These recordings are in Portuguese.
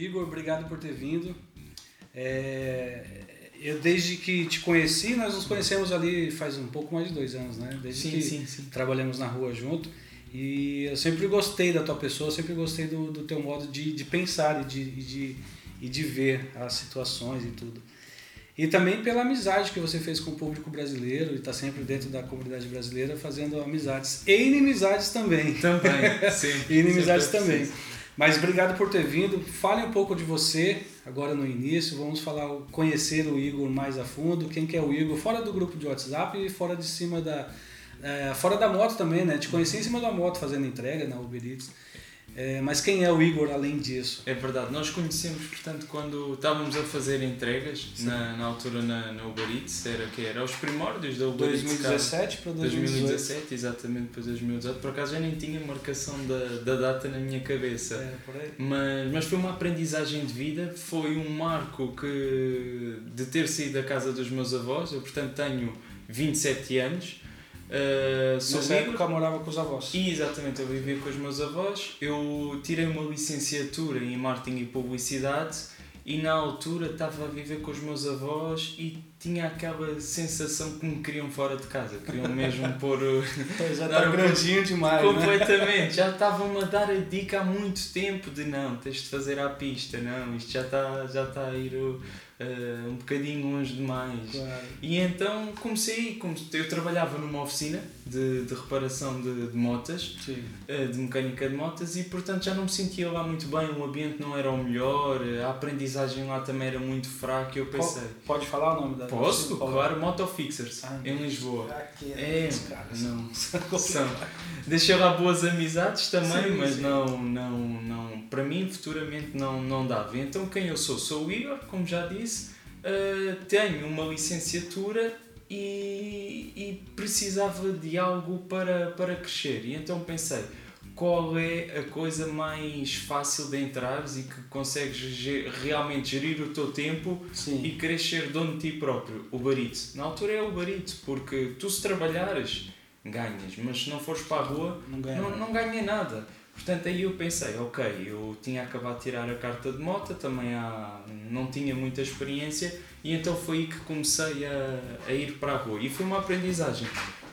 Igor, obrigado por ter vindo. É, eu desde que te conheci, nós nos conhecemos ali faz um pouco mais de dois anos, né? Desde Sim, que sim, sim. trabalhamos na rua junto. E eu sempre gostei da tua pessoa, sempre gostei do, do teu modo de, de pensar e de, de, e de ver as situações e tudo. E também pela amizade que você fez com o público brasileiro e está sempre dentro da comunidade brasileira fazendo amizades e inimizades também. Também, sim. E inimizades também. preciso. Mas obrigado por ter vindo. Fale um pouco de você agora no início. Vamos falar, conhecer o Igor mais a fundo. Quem que é o Igor fora do grupo de WhatsApp e fora de cima da é, fora da moto também, né? Te conheci em cima da moto fazendo entrega na Uber Eats. É, mas quem é o Igor além disso? É verdade, nós conhecemos, portanto, quando estávamos a fazer entregas, na, na altura na, na Uber Eats, era que era os primórdios da Uber Eats. 2017 para 2018. 2017, exatamente, depois de 2018. Por acaso eu nem tinha marcação da, da data na minha cabeça. É, por aí. Mas, mas foi uma aprendizagem de vida, foi um marco que de ter saído da casa dos meus avós, eu portanto tenho 27 anos, uh, sou Nessa livre. época morava com os avós. E, exatamente, eu vivia com os meus avós, eu tirei uma licenciatura em marketing e publicidade e na altura estava a viver com os meus avós e tinha aquela sensação que me queriam fora de casa, queriam mesmo pôr... uh, Já está grandinho demais, né? Completamente, já estavam-me a dar a dica há muito tempo de não, tens de fazer à pista, não, isto já está já está a ir uh, um bocadinho longe demais. Claro. E então comecei, comecei, eu trabalhava numa oficina de, de reparação de, de motas, Sim. uh, de mecânica de motas e portanto já não me sentia lá muito bem, o ambiente não era o melhor, a aprendizagem lá também era muito fraca eu pensei, Pode falar o nome da posso? Claro, Motofixers, Ah, em Lisboa. Aqui É, os caras. não. São São. Deixei lá boas amizades também, Sim, mas sim. não, não, não, para mim futuramente não, não dava. Então quem eu sou? Sou o Igor, como já disse, uh, tenho uma licenciatura e, e precisava de algo para, para crescer. E então pensei, qual é a coisa mais fácil de entrares e que consegues ge- realmente gerir o teu tempo Sim. e queres ser dono de ti próprio, o barito. Na altura é o barito, porque tu se trabalhares, ganhas, mas se não fores para a rua, Não ganha. não, não ganhei nada. Portanto, aí eu pensei, ok, eu tinha acabado de tirar a carta de moto, também há, não tinha muita experiência, e então foi aí que comecei a, a ir para a rua. E foi uma aprendizagem,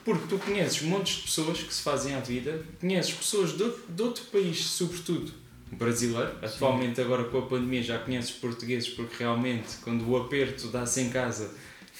porque tu conheces montes de pessoas que se fazem à vida, conheces pessoas de, outro- de outro país, sobretudo brasileiro, atualmente agora com a pandemia já conheces portugueses, porque realmente quando o aperto dá-se em casa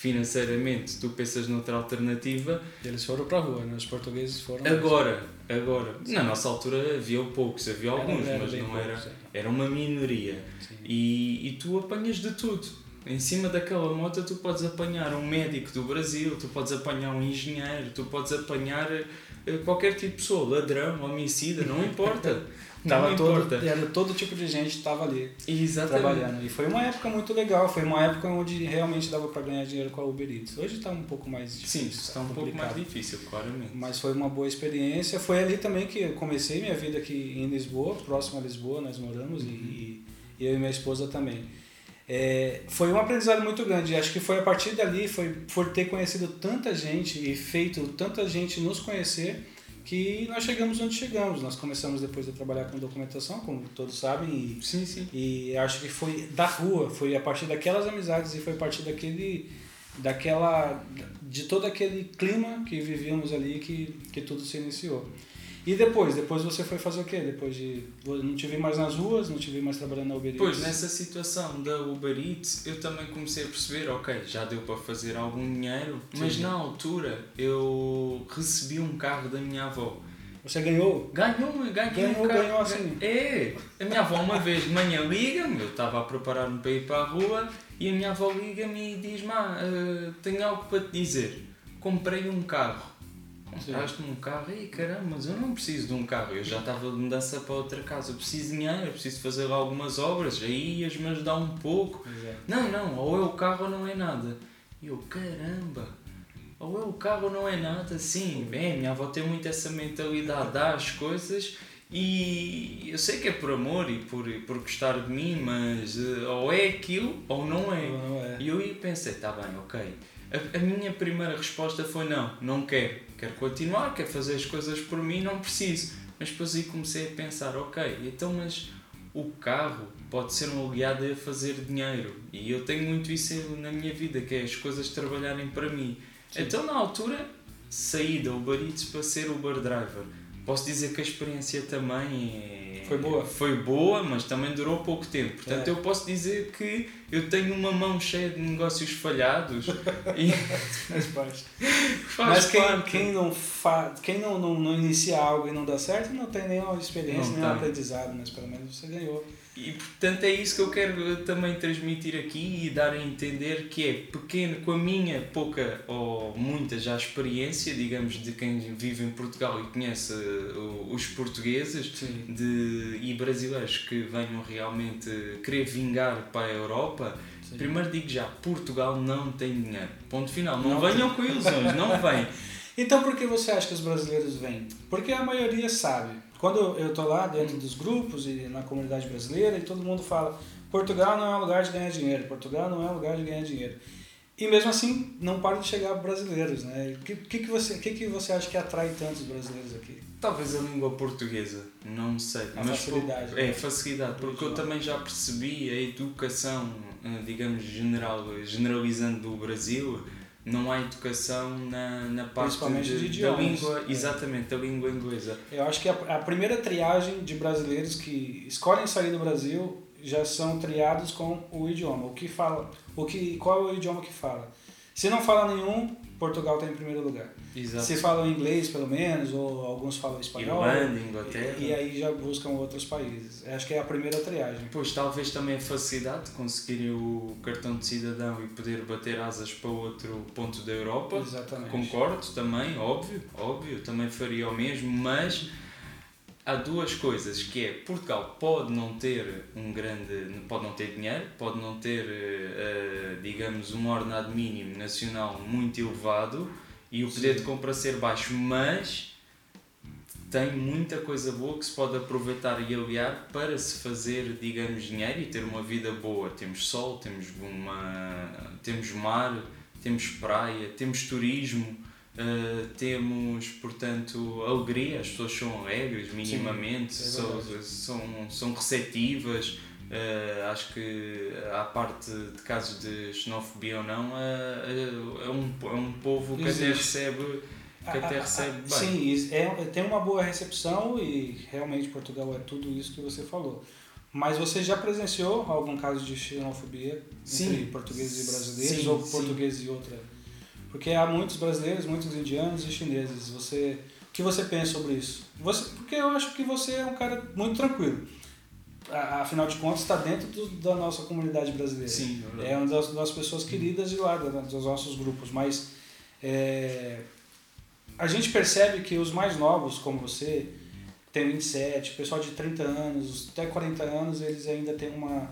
financeiramente, tu pensas noutra alternativa, Eles foram para a rua, né? Os portugueses foram. Agora, agora, na nossa altura havia poucos, havia Era- alguns, era mas bem não poucos, era. Era uma minoria. Sim. E, e tu apanhas de tudo. Em cima daquela moto tu podes apanhar um médico do Brasil, tu podes apanhar um engenheiro, tu podes apanhar eh, qualquer tipo de pessoa, ladrão, homicida, não importa. Tava todo, era todo tipo de gente que estava ali Exatamente. trabalhando. E foi uma época muito legal, foi uma época onde realmente dava para ganhar dinheiro com a Uber Eats. Hoje está um pouco mais difícil. Sim, está um pouco mais complicado. difícil, claramente. Mas foi uma boa experiência. Foi ali também que eu comecei minha vida aqui em Lisboa, próximo a Lisboa, nós moramos, Uhum. e, e eu e minha esposa também. É, foi um aprendizado muito grande. Acho que foi a partir dali, foi por ter conhecido tanta gente e feito tanta gente nos conhecer, que nós chegamos onde chegamos. Nós começamos depois a trabalhar com documentação, como todos sabem, e Sim, sim. e acho que foi da rua, foi a partir daquelas amizades e foi a partir daquele daquela de todo aquele clima que vivíamos ali que, que tudo se iniciou. E depois, depois você foi fazer o quê? Depois de não te vi mais nas ruas, não te vi mais trabalhando na Uber Eats. Pois, nessa situação da Uber Eats, eu também comecei a perceber, ok, já deu para fazer algum dinheiro, mas Sim. na altura eu recebi um carro da minha avó. Você ganhou? Ganhou, ganhou, Ganhou, um carro. ganhou assim. É, a minha avó uma vez de manhã liga-me, eu estava a preparar-me para ir para a rua, e a minha avó liga-me e diz-me, ah, eh, tenho algo para te dizer, comprei um carro. Sim. Compraste-me um carro? Ei, caramba, mas eu não preciso de um carro. Eu já estava de mudança para outra casa. Eu preciso de dinheiro, eu preciso fazer algumas obras. Aí ias-me ajudar um pouco. Não, não, ou é o carro ou não é nada. E eu, caramba, ou é o carro ou não é nada. Sim, bem, minha avó tem muito essa mentalidade, dá as coisas e eu sei que é por amor e por, e por gostar de mim, mas eh, ou é aquilo ou não é. Ou não é. E eu pensei, tá bem, ok. A, a minha primeira resposta foi não, não quero. Quero continuar, quero fazer as coisas por mim, não preciso. Mas depois aí comecei a pensar, ok, então mas o carro pode ser um aliado a fazer dinheiro. E eu tenho muito isso na minha vida, que é as coisas trabalharem para mim. Sim. Então, na altura, saí da Uber Eats para ser Uber Driver. Posso dizer que a experiência também é foi boa. Foi boa, mas também durou pouco tempo. Portanto, é. eu posso dizer que eu tenho uma mão cheia de negócios falhados. e... Faz parte. Faz mas quem, parte. quem, não, fa... quem não, não, não inicia algo e não dá certo, não tem nenhuma experiência, não nenhum aprendizado, mas pelo menos você ganhou. E portanto é isso que eu quero também transmitir aqui e dar a entender que é pequeno, com a minha pouca ou muita já experiência, digamos, de quem vive em Portugal e conhece uh, os portugueses de, e brasileiros que venham realmente querer vingar para a Europa. Sim. Primeiro digo já, Portugal não tem dinheiro. Ponto final. Não, não venham com ilusões, não vem. Então por que você acha que os brasileiros vêm? Porque a maioria sabe quando eu estou lá dentro dos grupos e na comunidade brasileira e todo mundo fala Portugal não é um lugar de ganhar dinheiro, Portugal não é um lugar de ganhar dinheiro. E mesmo assim não para de chegar brasileiros, né? O que, que, que, você, que, que você acha que atrai tantos brasileiros aqui? Talvez a língua portuguesa, não sei. A mas facilidade. Por, é, facilidade, porque eu também já percebi a educação, eh, digamos, general, generalizando do Brasil, não há educação na, na parte de, de da língua, é. exatamente, da língua inglesa. Eu acho que a, a, primeira triagem de brasileiros que escolhem sair do Brasil já são triados com o idioma, o que fala, o que, qual é o idioma que fala. Se não fala nenhum, Portugal está em primeiro lugar. Exato. Se falam inglês, pelo menos, ou alguns falam espanhol. Irlanda, Inglaterra. E, e, aí já buscam outros países. Acho que é a primeira triagem. Pois, talvez também a facilidade de conseguir o cartão de cidadão e poder bater asas para outro ponto da Europa. Exatamente. Concordo também, óbvio, óbvio, também faria o mesmo, mas há duas coisas que é Portugal pode não ter um grande pode não ter dinheiro pode não ter uh, digamos um ordenado mínimo nacional muito elevado e o poder Sim. de compra ser baixo, mas tem muita coisa boa que se pode aproveitar e aliar para se fazer, digamos, dinheiro e ter uma vida boa. Temos sol, temos, uma, temos mar, temos praia, temos turismo, uh, temos, portanto, alegria. As pessoas são alegres, minimamente, Sim, é são, são, são receptivas Uh, acho que a parte de casos de xenofobia ou não uh, é, um, é um povo que Existe. até recebe que até recebe bem. Sim, é, tem uma boa recepção e realmente Portugal é tudo isso que você falou. Mas você já presenciou algum caso de xenofobia sim. entre portugueses e brasileiros sim, ou portugueses e outra? Porque há muitos brasileiros, muitos indianos e chineses. Você, o que você pensa sobre isso? Você, porque eu acho que você é um cara muito tranquilo afinal de contas, está dentro do, da nossa comunidade brasileira. Sim, é, é uma das, das pessoas queridas de lá, dos nossos grupos. Mas é, a gente percebe que os mais novos, como você, tem 27, pessoal de 30 anos, até 40 anos, eles ainda têm uma,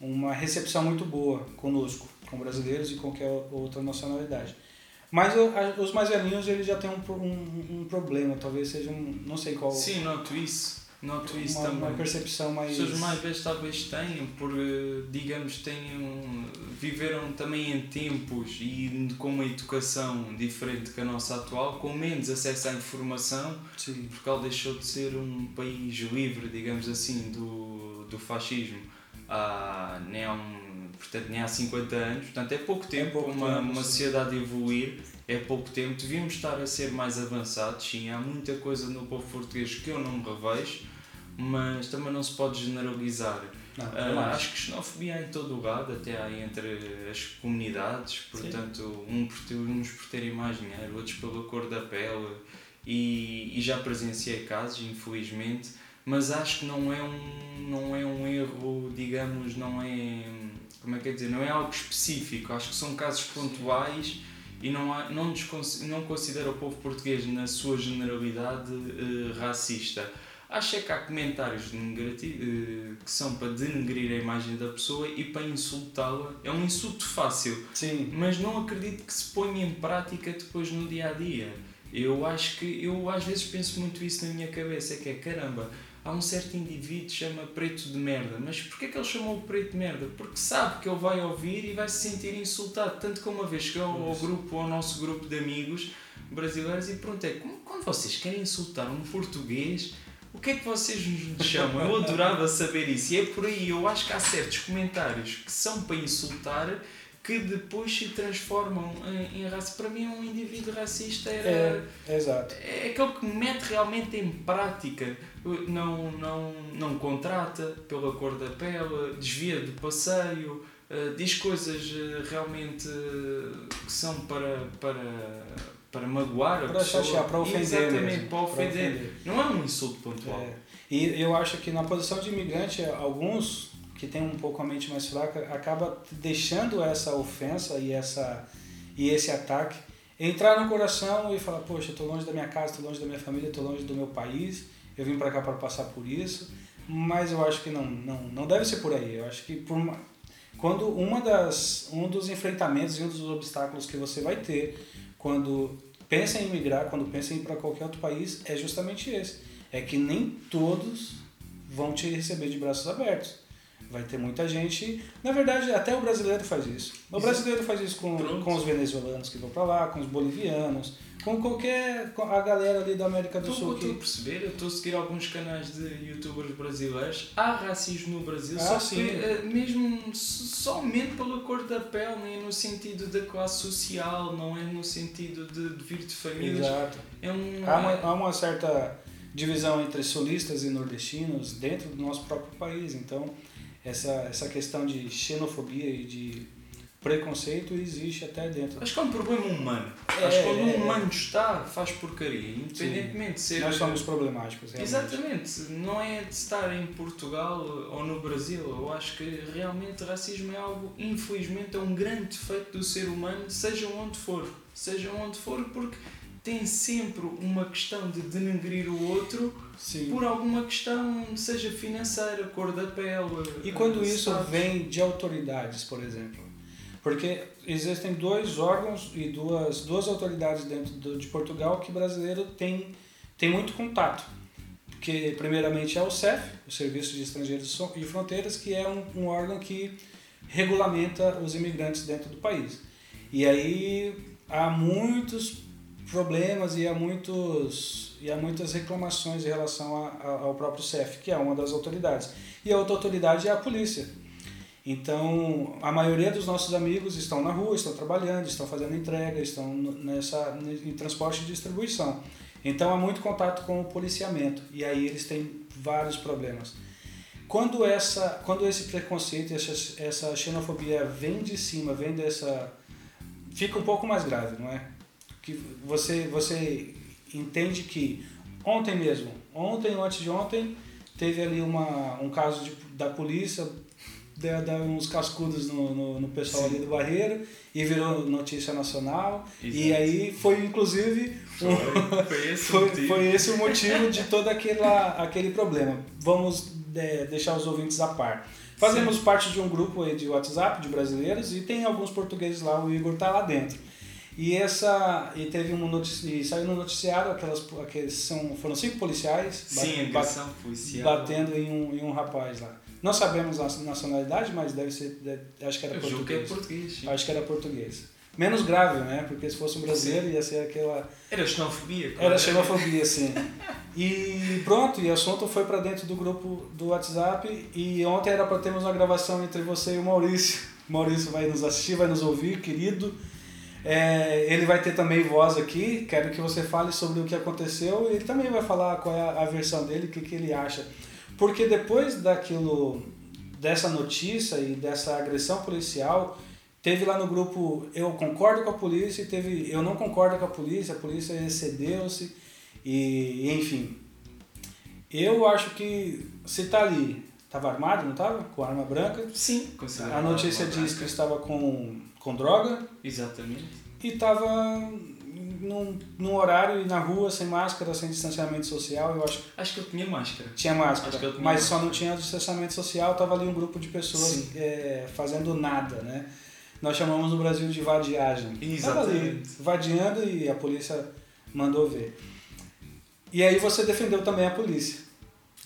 uma recepção muito boa conosco, com brasileiros e qualquer outra nacionalidade. Mas os mais velhinhos, eles já têm um, um, um problema, talvez seja um, não sei qual... Sim, noto isso isso uma, também. Uma percepção mais. As pessoas mais vezes talvez tenham, porque, digamos, tenham, viveram também em tempos e com uma educação diferente que a nossa atual, com menos acesso à informação, Sim. Portugal deixou de ser um país livre, digamos assim, do, do fascismo. Há, nem, um, portanto, nem há 50 anos, portanto é pouco tempo, é pouco uma, tempo, uma sociedade evoluir é pouco tempo, devíamos estar a ser mais avançados, sim, há muita coisa no povo português que eu não me revejo, mas também não se pode generalizar. Não, uh, acho que xenofobia há em todo o lado, até há entre as comunidades, portanto, um por ter, uns por terem mais dinheiro, outros pela cor da pele, e, e já presenciei casos, infelizmente, mas acho que não é um, não é um erro, digamos, não é, como é que é dizer, não é algo específico, acho que são casos pontuais e não, há, não, não considera o povo português, na sua generalidade, uh, racista. Acho é que há comentários uh, que são para denegrir a imagem da pessoa e para insultá-la. É um insulto fácil, Sim. mas não acredito que se ponha em prática depois no dia a dia. Eu acho que eu às vezes penso muito isso na minha cabeça, é que é caramba, há um certo indivíduo que chama preto de merda. Mas porquê que ele chamou o preto de merda? Porque sabe que ele vai ouvir e vai se sentir insultado. Tanto que uma vez chegou ao grupo, ao nosso grupo de amigos brasileiros e perguntei, como, quando vocês querem insultar um português, o que é que vocês nos chamam? Eu adorava saber isso. E é por aí, eu acho que há certos comentários que são para insultar que depois se transformam em, em raça. Para mim, um indivíduo racista era. É, exato. É aquele que mete realmente em prática. Não, não, não contrata pela cor da pele, desvia do passeio, uh, diz coisas uh, realmente que são para. para para magoar a para pessoa. Chatear, para ofender Exatamente, mesmo, para ofender. para ofender. Não é um insulto pontual. É. E eu acho que na posição de imigrante, alguns que tem um pouco a mente mais fraca acaba deixando essa ofensa e essa e esse ataque entrar no coração e falar poxa estou longe da minha casa estou longe da minha família estou longe do meu país eu vim para cá para passar por isso. Mas eu acho que não não não deve ser por aí. Eu acho que por uma, quando uma das um dos enfrentamentos e um dos obstáculos que você vai ter quando pensa em migrar quando pensa em ir para qualquer outro país é justamente esse. É que nem todos vão te receber de braços abertos Vai ter muita gente. Na verdade, até o brasileiro faz isso. O brasileiro faz isso com, com os venezuelanos que vão para lá, com os bolivianos, com qualquer. Com a galera ali da América do Sul. Estou a perceber, eu estou a seguir alguns canais de youtubers brasileiros. Há racismo no Brasil, ah, só sim. que eh, mesmo somente pela cor da pele, nem é no sentido da classe social, não é no sentido de, de vir de famílias. Exato. É um, há, uma, há uma certa divisão entre sulistas e nordestinos dentro do nosso próprio país. Então essa, essa questão de xenofobia e de preconceito existe até dentro. Acho que é um problema humano. É, Acho que quando um é, humano está, faz porcaria. Independentemente de ser. Nós somos problemáticos. Realmente. Exatamente. Não é de estar em Portugal ou no Brasil. Eu acho que realmente racismo é algo, infelizmente, é um grande defeito do ser humano, seja onde for. Seja onde for, porque tem sempre uma questão de denegrir o outro Sim. por alguma questão, seja financeira, cor da pele. E quando isso vem de autoridades, por exemplo? Porque existem dois órgãos e duas, duas autoridades dentro do, de Portugal que brasileiro tem, tem muito contato. Que primeiramente é o CEF, o Serviço de Estrangeiros e Fronteiras, que é um, um órgão que regulamenta os imigrantes dentro do país. E aí há muitos problemas e há, muitos, e há muitas reclamações em relação a, a, ao próprio CEF, que é uma das autoridades. E a outra autoridade é a polícia. Então, a maioria dos nossos amigos estão na rua, estão trabalhando, estão fazendo entrega, estão nessa, em transporte e distribuição. Então, há muito contato com o policiamento e aí eles têm vários problemas. Quando, essa, quando esse preconceito, essa, essa xenofobia vem de cima, vem dessa. fica um pouco mais grave, não é? Que você, você entende que ontem mesmo, ontem ou antes de ontem, teve ali uma, um caso de, da polícia, deu uns cascudos no, no, no pessoal Sim. ali do Barreiro e virou notícia nacional. Exato. E aí foi inclusive um, foi, esse foi, foi, esse o motivo de todo aquela, aquele problema. Vamos de, deixar os ouvintes a par. Fazemos Sim. parte de um grupo de WhatsApp de brasileiros e tem alguns portugueses lá, o Igor está lá dentro. E essa e teve um notici, e saiu no noticiário aquelas aqueles são foram cinco policiais Sim, bat, policial. batendo em um, em um rapaz lá. Não sabemos a nacionalidade, mas deve ser deve, acho que era Eu português. Que é português. Acho que era português. Menos grave, né? Porque se fosse um brasileiro sim. ia ser aquela Era xenofobia. Claro. Era xenofobia, sim. E pronto, e o assunto foi para dentro do grupo do WhatsApp e ontem era para termos uma gravação entre você e o Maurício. O Maurício vai nos assistir, vai nos ouvir, querido. É, ele vai ter também voz aqui, quero que você fale sobre o que aconteceu e ele também vai falar qual é a, versão dele, o que, que ele acha. Porque depois daquilo, dessa notícia e dessa agressão policial, teve lá no grupo eu concordo com a polícia e teve eu não concordo com a polícia, a polícia excedeu-se e enfim. Eu acho que se tá ali, estava armado, não estava? Com arma branca? Sim, A notícia diz que estava com com droga. Exatamente. E estava num, num horário e na rua, sem máscara, sem distanciamento social. Eu acho, acho que eu tinha máscara. Tinha máscara, tinha mas máscara. só não tinha distanciamento social. Estava ali um grupo de pessoas é, fazendo nada, né? Nós chamamos no Brasil de vadiagem. Exatamente. Ali, vadiando e a polícia mandou ver. E aí você defendeu também a polícia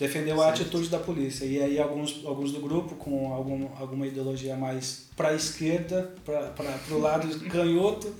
defendeu certo. a atitude da polícia. E aí alguns, alguns do grupo, com algum, alguma ideologia mais para a esquerda, para o lado canhoto,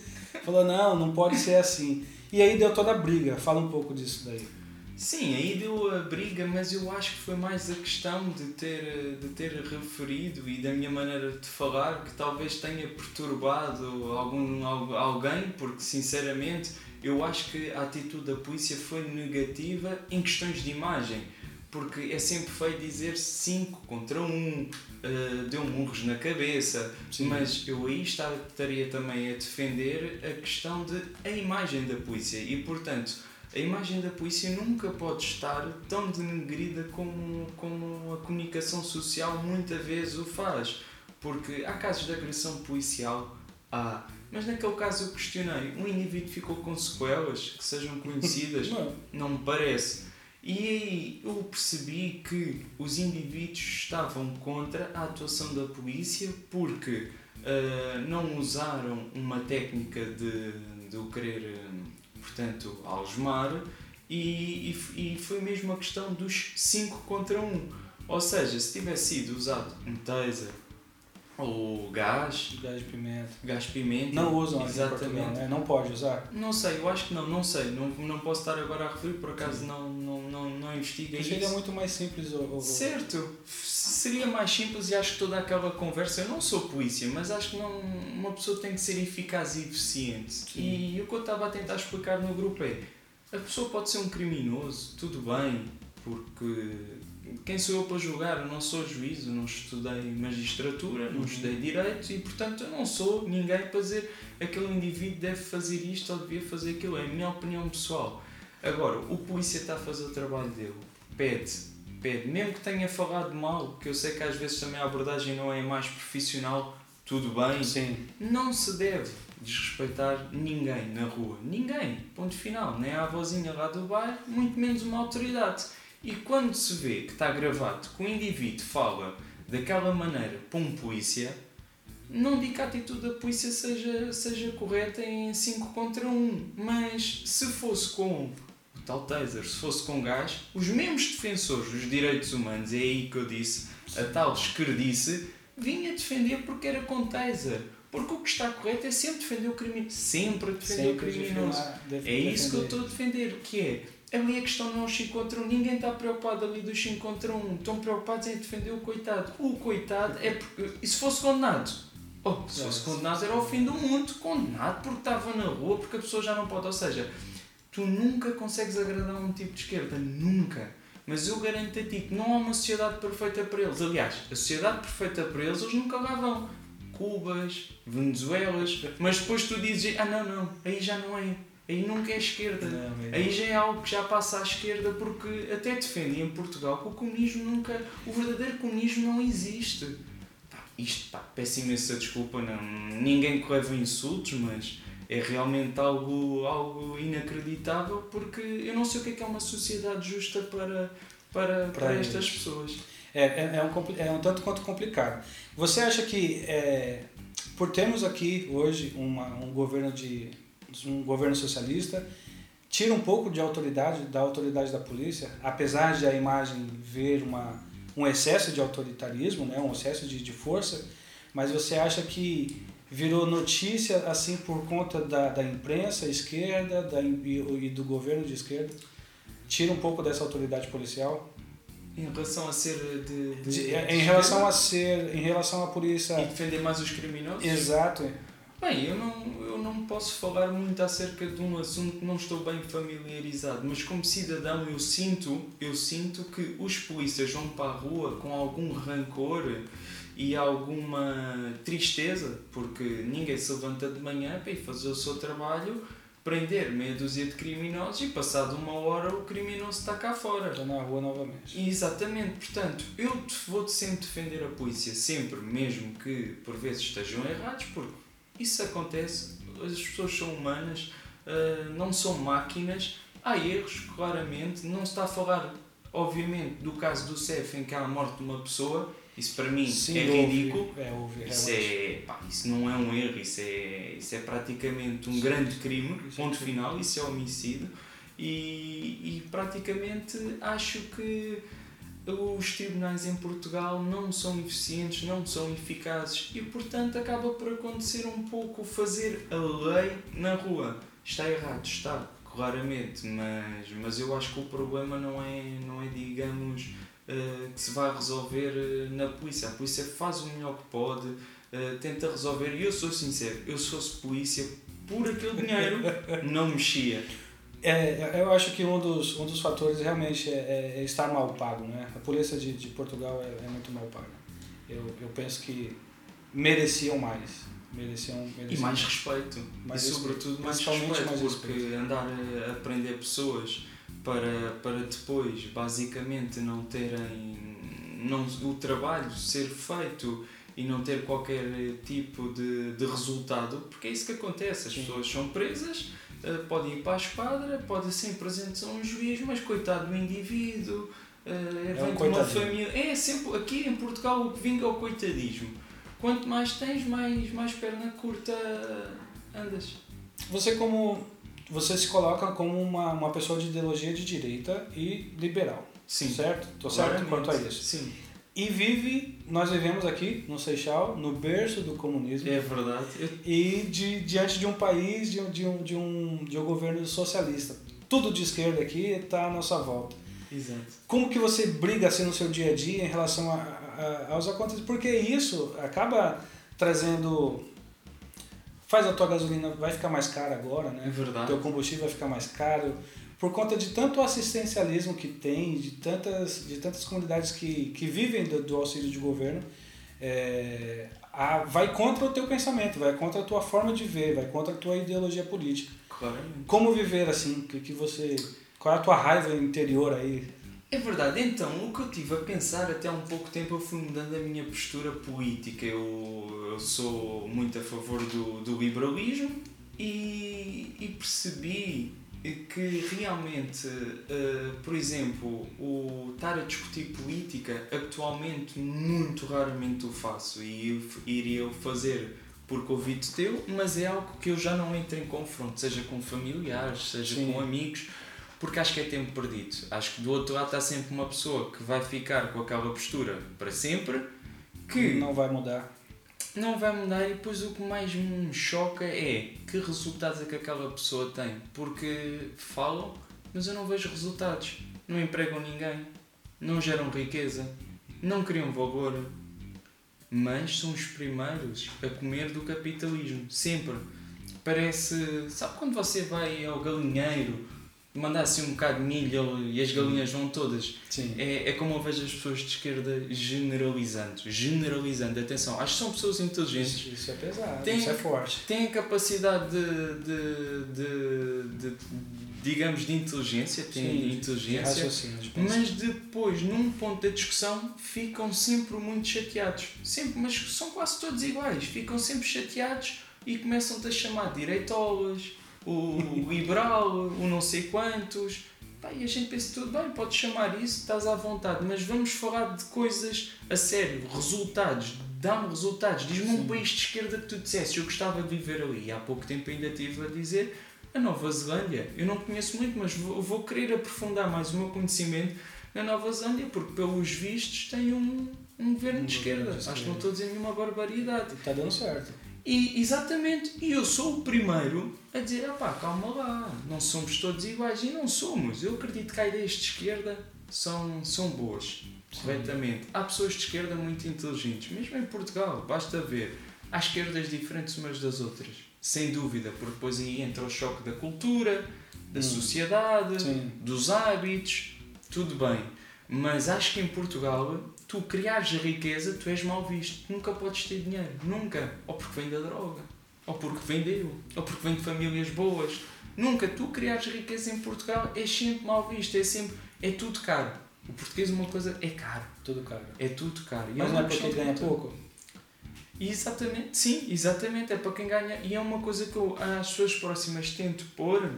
falou, não, não pode ser assim. E aí deu toda a briga. Fala um pouco disso daí. Sim, aí deu a briga, mas eu acho que foi mais a questão de ter, de ter referido e da minha maneira de falar que talvez tenha perturbado algum, alguém, porque sinceramente eu acho que a atitude da polícia foi negativa em questões de imagem porque é sempre feio dizer 5 contra 1, um, uh, deu murros na cabeça, Sim. mas eu aí estaria também a defender a questão de a imagem da polícia e, portanto, a imagem da polícia nunca pode estar tão denegrida como, como a comunicação social muitas vezes o faz, porque há casos de agressão policial, há. Mas naquele caso eu questionei, um indivíduo ficou com sequelas que sejam conhecidas? não. não me parece. E eu percebi que os indivíduos estavam contra a atuação da polícia porque uh, não usaram uma técnica de, de o querer, portanto, algemar e, e, e foi mesmo a questão dos 5 contra 1. Um. Ou seja, se tivesse sido usado um taser ou gás. Gás pimenta. Gás pimenta. Não usam exatamente. né? Não pode usar? Não sei, eu acho que não, não sei. Não, não posso estar agora a referir, por acaso não, não, não, não investiguei isso. Seria muito mais simples. Ou, Certo, seria mais simples e acho que toda aquela conversa. Eu não sou polícia, mas acho que não, uma pessoa tem que ser eficaz e eficiente. Sim. E o que eu estava a tentar explicar no grupo é: a pessoa pode ser um criminoso, tudo bem, porque quem sou eu para julgar? Eu não sou juiz, eu não estudei magistratura, não uhum. estudei direito e, portanto, eu não sou ninguém para dizer aquele indivíduo deve fazer isto ou devia fazer aquilo. É a minha opinião pessoal. Agora, o polícia está a fazer o trabalho dele, pede, pede, mesmo que tenha falado mal, que eu sei que às vezes também a abordagem não é mais profissional, tudo bem, Sim. não se deve desrespeitar ninguém na rua. Ninguém, ponto final. Nem a avózinha lá do bairro, muito menos uma autoridade. E quando se vê que está gravado que o indivíduo fala daquela maneira para um polícia, não digo que a atitude da polícia seja, seja correta em 5 contra 1, um, mas se fosse com o tal taser, se fosse com gás, os mesmos defensores dos direitos humanos, é aí que eu disse, a tal esquerdice, vinha defender porque era com taser. Porque o que está correto é sempre defender o criminoso. Sempre defender sempre o criminoso. É isso que eu estou a defender, que é ali a questão não é os 5 contra 1. Ninguém está preocupado ali dos 5 contra 1. Estão preocupados em defender o coitado. O coitado é porque. E se fosse condenado? Oh, se fosse condenado era o fim do mundo. Condenado porque estava na rua, porque a pessoa já não pode. Ou seja, tu nunca consegues agradar um tipo de esquerda. Nunca. Mas eu garanto a ti que não há uma sociedade perfeita para eles. Aliás, a sociedade perfeita para eles, eles nunca lá vão. Cubas, Venezuelas. Mas depois tu dizes, ah não, não, aí já não é aí nunca é esquerda. Não, aí já é algo que já passa à esquerda porque até defendem em Portugal que o comunismo nunca. O verdadeiro comunismo não existe. Pá, isto, pá, peço imensa desculpa, não, ninguém que leva insultos, mas é realmente algo, algo inacreditável porque eu não sei o que é, que é uma sociedade justa para, para, para, para estas pessoas. É, é, é, um, é um tanto quanto complicado. Você acha que, é, por termos aqui hoje uma, um governo de um governo socialista, tira um pouco de autoridade da autoridade da polícia, apesar de a imagem ver uma, um excesso de autoritarismo, né, um excesso de, de força, mas você acha que virou notícia assim por conta da, da imprensa esquerda da, e, e do governo de esquerda? Tira um pouco dessa autoridade policial? Em relação a ser de, de, de em relação a ser em relação à polícia e defender mais os criminosos exato Bem, eu não, eu não posso falar muito acerca de um assunto que não estou bem familiarizado, mas como cidadão eu sinto, eu sinto que os polícias vão para a rua com algum rancor e alguma tristeza, porque ninguém se levanta de manhã para ir fazer o seu trabalho, prender meia dúzia de criminosos e passado uma hora o criminoso está cá fora. Está na rua novamente. Exatamente, portanto, eu vou sempre defender a polícia, sempre, mesmo que por vezes estejam errados, porque isso acontece, as pessoas são humanas, uh, não são máquinas, há erros, claramente, não se está a falar, obviamente, do caso do CEF em que há a morte de uma pessoa, isso para mim Sim, é ridículo. É, é, isso, é, pá, isso não é um erro, isso é, isso é praticamente um Sim. grande crime, ponto final, isso é homicídio. E, e praticamente acho que os tribunais em Portugal não são eficientes, não são eficazes e, portanto, acaba por acontecer um pouco fazer a lei na rua. Está errado, está, claramente, mas, mas eu acho que o problema não é, não é digamos, uh, que se vai resolver uh, na polícia. A polícia faz o melhor que pode, uh, tenta resolver, e eu sou sincero, eu se fosse polícia, por aquele dinheiro, não mexia. É, eu acho que um dos, um dos fatores realmente é, é estar mal pago, né? A polícia de, de Portugal é, é muito mal paga. Eu, eu penso que mereciam mais. Mereciam, mereciam e mais respeito. Mais e sobretudo mais respeito, mais porque respeito. andar a aprender pessoas para, para depois basicamente não terem não, o trabalho ser feito e não ter qualquer tipo de, de resultado, porque é isso que acontece, as Sim. pessoas são presas pode ir para a esquadra, pode ser presente a um juiz, mas coitado do indivíduo, uh, é, é um de uma família. É sempre, aqui em Portugal o que vinga é o coitadismo. Quanto mais tens, mais, mais perna curta andas. Você como você se coloca como uma, uma pessoa de ideologia de direita e liberal. Sim. Certo? Estou certo quanto a isso. Sim e vive, nós vivemos aqui no Seixal, no berço do comunismo. É verdade. E de, diante de um país, de um, de, um, de, um, de um governo socialista. Tudo de esquerda aqui está à nossa volta. Exato. Como que você briga assim no seu dia a dia em relação a, a, aos acontecimentos? Porque isso acaba trazendo faz a tua gasolina vai ficar mais cara agora, né? É verdade. Teu combustível vai ficar mais caro por conta de tanto assistencialismo que tem, de tantas, de tantas comunidades que, que vivem do, do auxílio de governo, é, a, vai contra o teu pensamento, vai contra a tua forma de ver, vai contra a tua ideologia política. Claramente. Como viver assim? Que, que você, qual é a tua raiva interior aí? É verdade, então o que eu tive a pensar até há um pouco tempo eu fui mudando a minha postura política. Eu, eu sou muito a favor do, do liberalismo e, e percebi que realmente, uh, por exemplo, o estar a discutir política, atualmente muito raramente o faço e iria fazer por convite teu, mas é algo que eu já não entro em confronto, seja com familiares, seja Sim. com amigos, porque acho que é tempo perdido. Acho que do outro lado está sempre uma pessoa que vai ficar com aquela postura para sempre, que não vai mudar não vai mudar e depois o que mais me choca é que resultados é que aquela pessoa tem. Porque falam, mas eu não vejo resultados. Não empregam ninguém, não geram riqueza, não criam valor. Mas são os primeiros a comer do capitalismo, sempre. Parece. Sabe quando você vai ao galinheiro mandar assim um bocado de milho e as galinhas vão todas. Sim. É, é como eu vejo as pessoas de esquerda generalizando. Generalizando. Atenção, acho que são pessoas inteligentes. Isso, isso é pesado, têm, isso é forte. Têm capacidade de, de, de, de digamos, de inteligência, têm Sim, inteligência, de mas depois, num ponto da discussão, ficam sempre muito chateados. Sempre, mas são quase todos iguais. Ficam sempre chateados e começam-te a chamar direitolas, o liberal, o não sei quantos. Pá, e a gente pensa, tudo bem, podes chamar isso, estás à vontade, mas vamos falar de coisas a sério, resultados, dá-me resultados. Diz-me um país de esquerda que tu disseste, eu gostava de viver ali. E há pouco tempo ainda estive a dizer a Nova Zelândia. Eu não conheço muito, mas vou, vou querer aprofundar mais o meu conhecimento na Nova Zelândia, porque pelos vistos tem um, um governo de esquerda. Acho que não estou a dizer nenhuma barbaridade. Está dando certo. E, exatamente, e eu sou o primeiro a dizer, pá, calma lá, não somos todos iguais, e não somos. Eu acredito que as ideias de esquerda são, são boas, corretamente. Há pessoas de esquerda muito inteligentes, mesmo em Portugal, basta ver. Há esquerdas diferentes umas das outras, sem dúvida, porque depois aí entra o choque da cultura, da hum. sociedade, Sim. dos hábitos, tudo bem. Mas acho que em Portugal tu criares riqueza, tu és mal visto. Nunca podes ter dinheiro. Nunca. Ou porque vem da droga. Ou porque vendeu. Ou porque vem de famílias boas. Nunca. Tu criares riqueza em Portugal é sempre mal visto. É sempre. É tudo caro. O português, uma coisa, é caro. Tudo caro. É tudo caro. E é Mas não é porque ganha pouco? Exatamente, sim, exatamente, é para quem ganha. E é uma coisa que eu às pessoas próximas tento pôr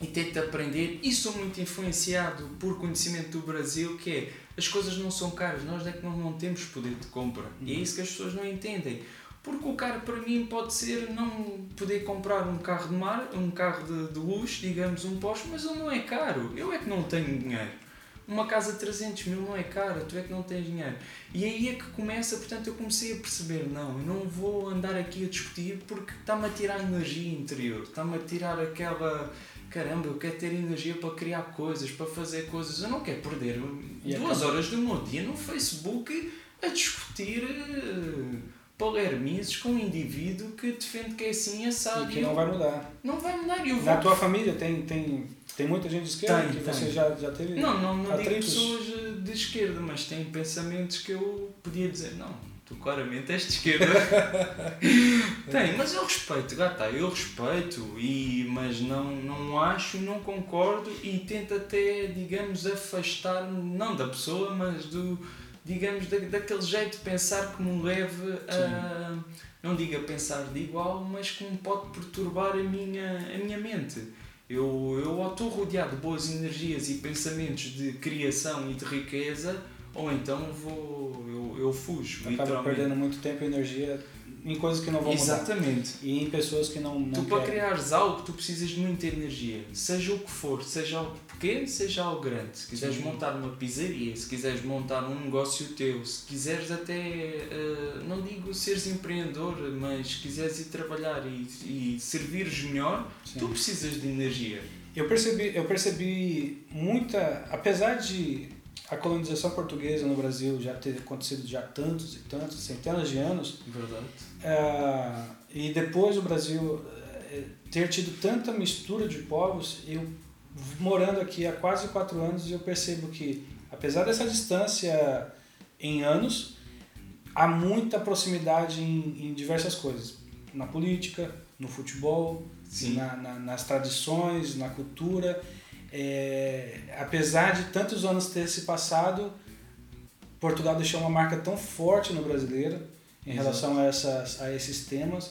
e tento aprender e sou muito influenciado por conhecimento do Brasil, que é as coisas não são caras, nós é que não, não temos poder de compra. Uhum. E é uhum. isso que as pessoas não entendem. Porque o caro para mim pode ser não poder comprar um carro de mar, um carro de, de luxo, digamos um Porsche, mas ele não é caro. Eu é que não tenho dinheiro. uma casa de 300 mil não é cara, tu é que não tens dinheiro. E aí é que começa, portanto, eu comecei a perceber: não, eu não vou andar aqui a discutir porque está-me a tirar energia interior, está-me a tirar aquela. Caramba, eu quero ter energia para criar coisas, para fazer coisas. Eu não quero perder e duas acaba... horas do meu dia no Facebook a discutir uh, palermices com um indivíduo que defende que é assim assado. E que não vai mudar. Não vai mudar. Eu Na tua família tem, tem tem muita gente de esquerda tem, que tem. você já, já teve Não, não, não digo pessoas de esquerda, mas tem pensamentos que eu podia dizer, não, tu claramente és de esquerda. tem, mas eu respeito, gata, eu respeito, e, mas não, não acho, não concordo e tento até, digamos, afastar não da pessoa, mas do, digamos, da, daquele jeito de pensar que me leve a, Sim. não digo a pensar de igual, mas que me pode perturbar a minha, a minha mente. Eu, eu ou estou rodeado de boas energias e pensamentos de criação e de riqueza, ou então vou, eu, eu fujo. Acaba perdendo muito tempo e energia em coisas que não vão Exatamente. mudar. E em pessoas que não, não Tu para criares algo, tu precisas de muita energia. Seja o que for, seja algo pequeno, seja algo grande. Se quiseres Sim. montar uma pizzaria, se quiseres montar um negócio teu, se quiseres até, uh, não digo seres empreendedor, mas quiseres ir trabalhar e, e servires melhor, Sim. tu precisas de energia. Eu percebi, eu percebi muita, apesar de a colonização portuguesa no Brasil já ter acontecido já tantos e tantos, centenas de anos. Verdade. É, e depois o Brasil é, ter tido tanta mistura de povos, eu morando aqui há quase quatro anos, eu percebo que, apesar dessa distância em anos, há muita proximidade em, em diversas coisas. Na política, no futebol, na, na, nas tradições, na cultura é, apesar de tantos anos ter se passado, Portugal deixou uma marca tão forte no brasileiro em Exato. relação a, essas, a esses temas.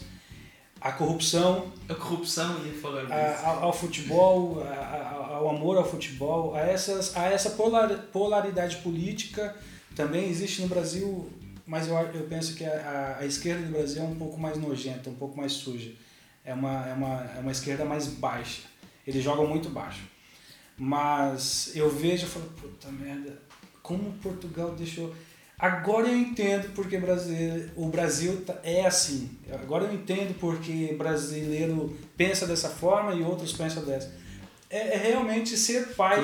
A corrupção. A corrupção, ia falar disso. A, ao futebol, a, ao amor ao futebol, a, essas, a essa polar, polaridade política também existe no Brasil, mas eu, eu penso que a, a, esquerda do Brasil é um pouco mais nojenta, um pouco mais suja. É uma, é uma, é uma esquerda mais baixa. Eles jogam muito baixo. Mas eu vejo e falo, puta merda, como Portugal deixou. Agora eu entendo porque brasileiro, o Brasil tá, é assim. Agora eu entendo porque brasileiro pensa dessa forma e outros pensam dessa. É, é realmente ser pai.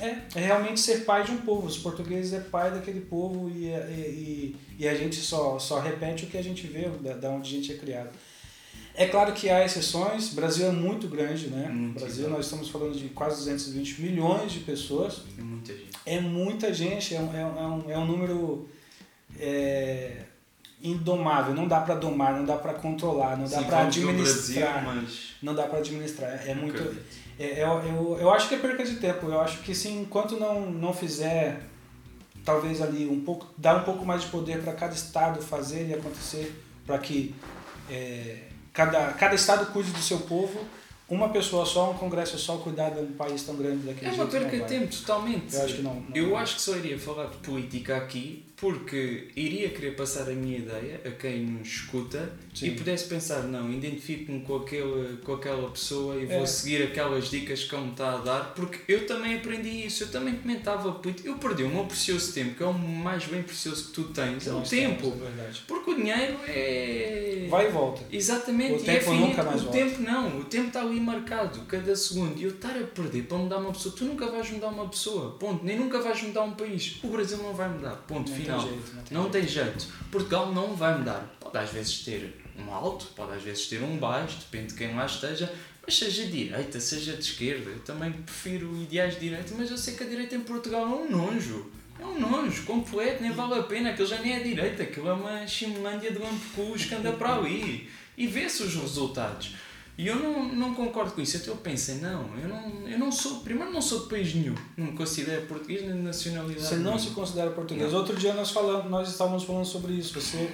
É, é realmente ser pai de um povo. Os portugueses é pai daquele povo e, e, e, a gente só, só repete o que a gente vê, da, da onde a gente é criado. É claro que há exceções, o Brasil é muito grande, né? Muito Brasil, nós estamos falando de quase 220 milhões de pessoas. É muita gente. É muita gente, é um, é um, é um número é, indomável, não dá para domar, não dá para controlar, não dá para administrar. Brasil, mas... Não dá para administrar, é muito... É, é, eu, eu acho que é perca de tempo, eu acho que sim, enquanto não, não fizer, talvez ali um pouco, dar um pouco mais de poder para cada estado fazer e acontecer, para que... É, cada, cada estado cuide do seu povo, uma pessoa só, um congresso só, cuidar de um país tão grande daquele É uma perca de tempo, totalmente. Eu acho que não. não eu acho que só iria falar de política aqui porque iria querer passar a minha ideia a quem nos escuta Sim. e pudesse pensar, não, identifico-me com, aquele, com aquela pessoa e vou é. seguir aquelas dicas que ele me está a dar, porque eu também aprendi isso, eu também comentava eu perdi o meu precioso tempo, que é o mais bem precioso que tu tens, é o tempo. É porque o dinheiro é. Vai e volta. Exatamente, o e tempo é finito, nunca mais o volta. tempo não, o tempo está ali marcado, cada segundo, e eu estar a perder para mudar uma pessoa, tu nunca vais mudar uma pessoa, ponto, nem nunca vais mudar um país, o Brasil não vai mudar, ponto, final não. Jeito, não, tem, não tem, jeito. Portugal não vai mudar. Pode às vezes ter um alto, pode às vezes ter um baixo, depende de quem lá esteja, mas seja de direita, seja de esquerda. Eu também prefiro ideais de direita, mas eu sei que a direita em Portugal é um nojo. É um nojo completo, nem vale a pena, aquilo já nem é direita, aquilo é uma chimolândia de lampecus que anda para ali. E vê-se os resultados. E eu não, não concordo com isso. Então eu pensei, não, eu não, eu não sou, primeiro não sou de país nenhum, não me considero português nem de nacionalidade. Você não se considera português. Não. Outro dia nós, falamos, nós estávamos falando sobre isso. Você,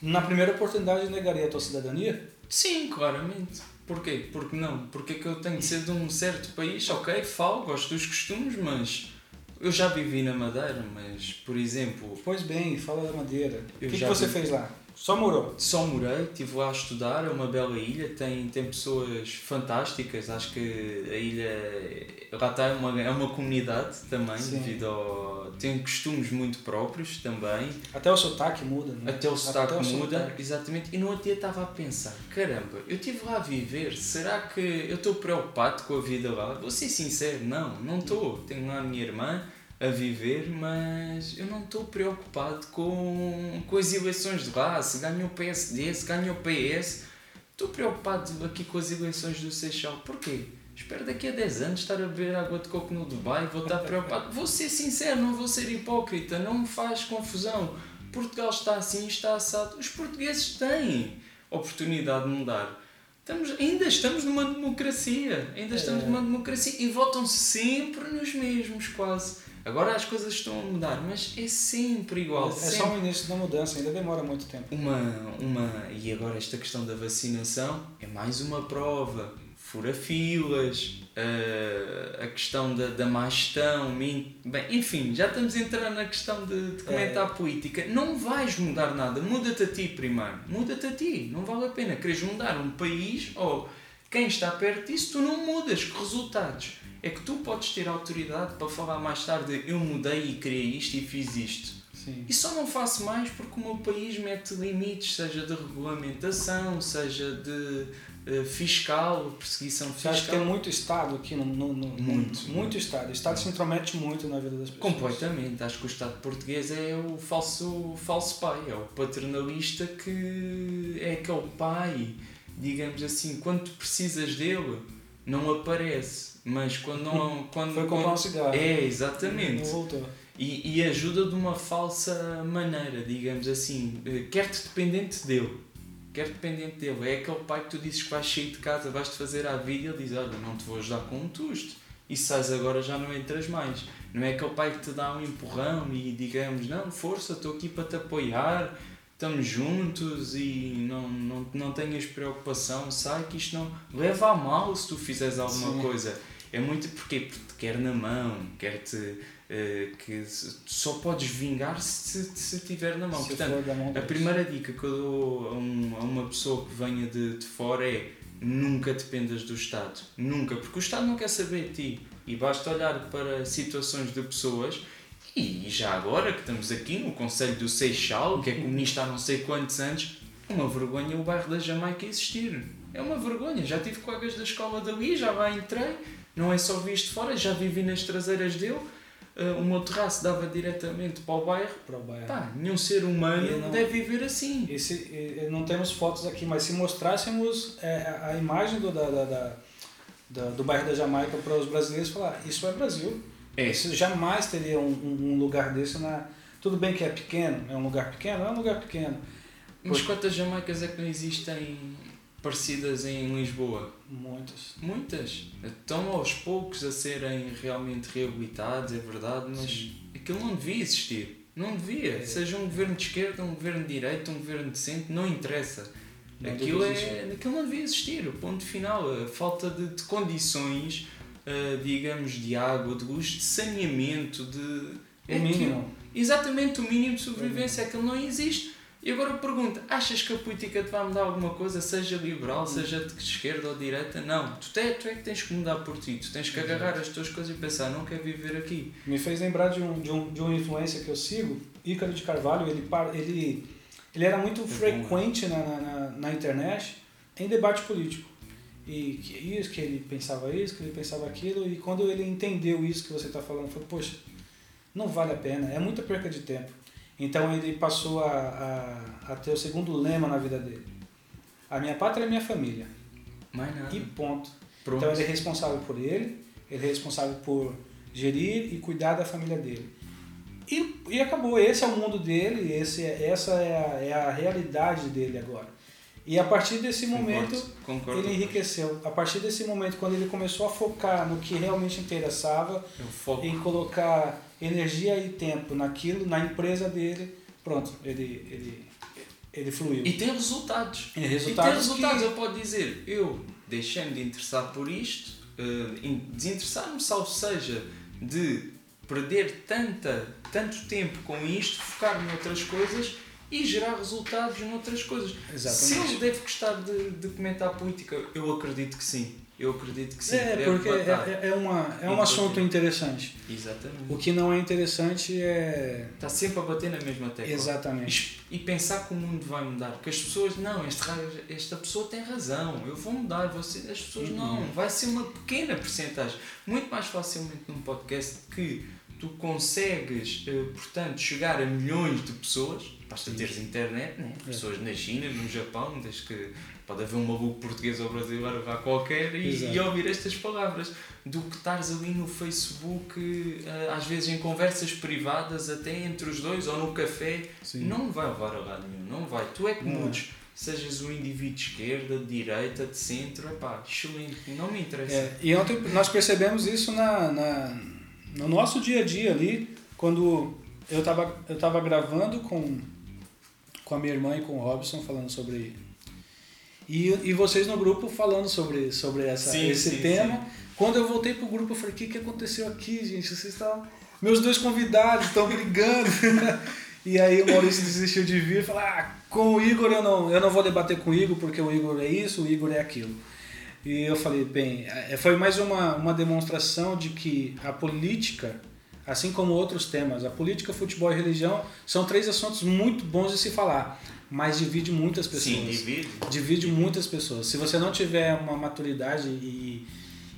na primeira oportunidade, negaria a tua cidadania? Sim, claramente. Porquê? Porque não? Porque que eu tenho de ser de um certo país? Ok, falo, gosto dos costumes, mas eu já vivi na Madeira, mas, por exemplo... Pois bem, fala da Madeira. O que, que você vi... fez lá? Só morou? Só morei, estive lá a estudar, é uma bela ilha, tem, tem pessoas fantásticas, acho que a ilha lá está, é uma, é uma comunidade também, Sim. devido ao. tem costumes muito próprios também. Até o sotaque muda, né? Até o sotaque Até muda, o sotaque. exatamente. E no outro dia estava a pensar, caramba, eu estive lá a viver, será que eu estou preocupado com a vida lá? Vou ser sincero, não, não estou. Tenho lá a minha irmã a viver, mas eu não estou preocupado com, com as eleições de lá, se ganha o PSD, se ganha o PS. Estou preocupado aqui com as eleições do Seixal. Porquê? Espero daqui a 10 anos estar a beber água de coco no Dubai, vou estar preocupado. Vou ser sincero, não vou ser hipócrita, não me faz confusão. Portugal está assim, está assado. Os portugueses têm oportunidade de mudar. Estamos, ainda estamos numa democracia, ainda estamos é. numa democracia e votam sempre nos mesmos, quase. Agora as coisas estão a mudar, mas é sempre igual. É, sempre. só o início da mudança, ainda demora muito tempo. Uma, uma, e agora esta questão da vacinação é mais uma prova. Fura filas, uh, a questão da, da má gestão, bem, enfim, já estamos a entrar na questão de, de comentar é. política. Não vais mudar nada, muda-te a ti primeiro, muda-te a ti, não vale a pena. Queres mudar um país ou quem está perto disso, tu não mudas. Que resultados? É que tu podes ter autoridade para falar mais tarde eu mudei e criei isto e fiz isto. Sim. E só não faço mais porque o meu país mete limites, seja de regulamentação, seja de uh, fiscal, perseguição fiscal. Acha que tem muito Estado aqui? No, no, no muito, muito, muito. Estado. O Estado se intromete muito na vida das pessoas. Completamente. Acho que o Estado português é o falso, falso pai, é o paternalista que é aquele pai, digamos assim, quando tu precisas dele, não aparece mas quando não. Quando, Foi comprar um cigarro. É, exatamente. Não voltou. E, e ajuda de uma falsa maneira, digamos assim. Eh, quer-te dependente dele. Quer dependente dele. É aquele pai que tu dizes que vais sair de casa, vais-te fazer a vida e ele diz: Olha, não te vou ajudar com um tusto. E sais agora já não entras mais. Não é aquele pai que te dá um empurrão e digamos: Não, força, estou aqui para te apoiar estamos juntos e não, não, não tenhas preocupação, sai que isto não leva a mal se tu fizeres alguma Sim. coisa. É muito porque, porque te quer na mão, quer te. Uh, que só podes vingar se, se tiver na mão. Se Portanto, mão a primeira dica que eu dou a, um, a uma pessoa que venha de, de fora é nunca dependas do Estado. Nunca, porque o Estado não quer saber de ti. E basta olhar para situações de pessoas e já agora que estamos aqui no Conselho do Seixal, que é comunista há não sei quantos anos, é uma vergonha o bairro da Jamaica existir. É uma vergonha. Já tive colegas da escola dali, já lá entrei, não é só visto fora, já vivi nas traseiras dele. Uh, o meu terraço dava diretamente para o bairro. Para o bairro. Pá, nenhum ser humano não, deve viver assim. Esse, não temos fotos aqui, mas se mostrássemos é, a imagem do, da, da, da, do bairro da Jamaica para os brasileiros, falar: Isso é Brasil. É. Isso jamais teria um, um, lugar desse na. Tudo bem que é pequeno, é um lugar pequeno, é um lugar pequeno. Mas quantas Jamaicas é que não existem parecidas em Lisboa? Muitas. Muitas. Estão aos poucos a serem realmente reabilitados, é verdade, mas Sim. aquilo não devia existir. Não devia. É. Seja um governo de esquerda, um governo de direita, um governo de centro, não interessa. Não aquilo, é, aquilo não devia existir. O ponto final. A falta de, de condições, uh, digamos, de água, de luz, de saneamento, de. É o mínimo. exatamente o mínimo de sobrevivência. Aquilo não existe. E agora pergunta, achas que a política te vai mudar alguma coisa, seja liberal, seja de esquerda ou de direita? Não, tu, te, tu é que tens que mudar por ti, tu tens que agarrar as tuas coisas e pensar, não quero viver aqui. Me fez lembrar de um, de um, de um influência que eu sigo, Ícaro de Carvalho, ele, ele, ele era muito é frequente né? na, na, na internet em debate político. E que isso, que ele pensava isso, que ele pensava aquilo, e quando ele entendeu isso que você está falando, falou, poxa, não vale a pena, é muita perca de tempo. Então ele passou a, a, a, ter o segundo lema na vida dele. A minha pátria é minha família. Mais nada. E ponto. Pronto. Então ele é responsável por ele, ele é responsável por gerir e cuidar da família dele. E, e acabou, esse é o mundo dele, esse, é, essa é a, é a realidade dele agora. E a partir desse momento concordo, concordo. ele enriqueceu. A partir desse momento, quando ele começou a focar no que realmente interessava, em colocar energia e tempo naquilo, na empresa dele, pronto, ele, ele, ele fluiu. E tem resultados. E, resultados e tem resultados, que... eu posso dizer, eu deixei-me de interessar por isto, uh, desinteressar-me, salvo seja, de perder tanta, tanto tempo com isto, focar-me em outras coisas e gerar resultados noutras coisas. Exatamente. Se ele deve gostar de, de comentar política, eu acredito que sim. Eu acredito que sim. É, porque é, é, uma, é um assunto interessante. Exatamente. O que não é interessante é. Está sempre a bater na mesma tecla. Exatamente. E, pensar que o mundo vai mudar. Porque as pessoas, não, este, esta pessoa tem razão, eu vou mudar. Você, as pessoas, uhum. não. Vai ser uma pequena porcentagem. Muito mais facilmente num podcast que tu consegues, eh, portanto, chegar a milhões de pessoas, basta teres internet, né? É. pessoas na China, no Japão, desde que pode haver um maluco português ou brasileiro vá qualquer e, e, ouvir estas palavras do que estares ali no Facebook eh, às vezes em conversas privadas até entre os dois ou no café Sim. não vai levar a lado nenhum não vai tu é que mudes sejas um indivíduo de esquerda, de direita, de centro, é pá, excelente, não me interessa. É, e ontem nós percebemos isso na, na no nosso dia a dia ali, quando eu estava eu tava gravando com, com a minha irmã e com o Robson falando sobre. E, e vocês no grupo falando sobre, sobre essa, sim, esse sim, tema. Sim. Quando eu voltei pro grupo, eu falei: o que, que aconteceu aqui, gente? Vocês estão. Meus dois convidados estão brigando. e aí o Maurício desistiu de vir e falou: ah, com o Igor eu não, eu não vou debater com o Igor porque o Igor é isso, o Igor é aquilo. E eu falei, bem, é, foi mais uma, uma demonstração de que a política, assim como outros temas, a política, futebol e religião são três assuntos muito bons de se falar, mas divide muitas pessoas. Sim, divide. Divide muitas pessoas. Se você não tiver uma maturidade e,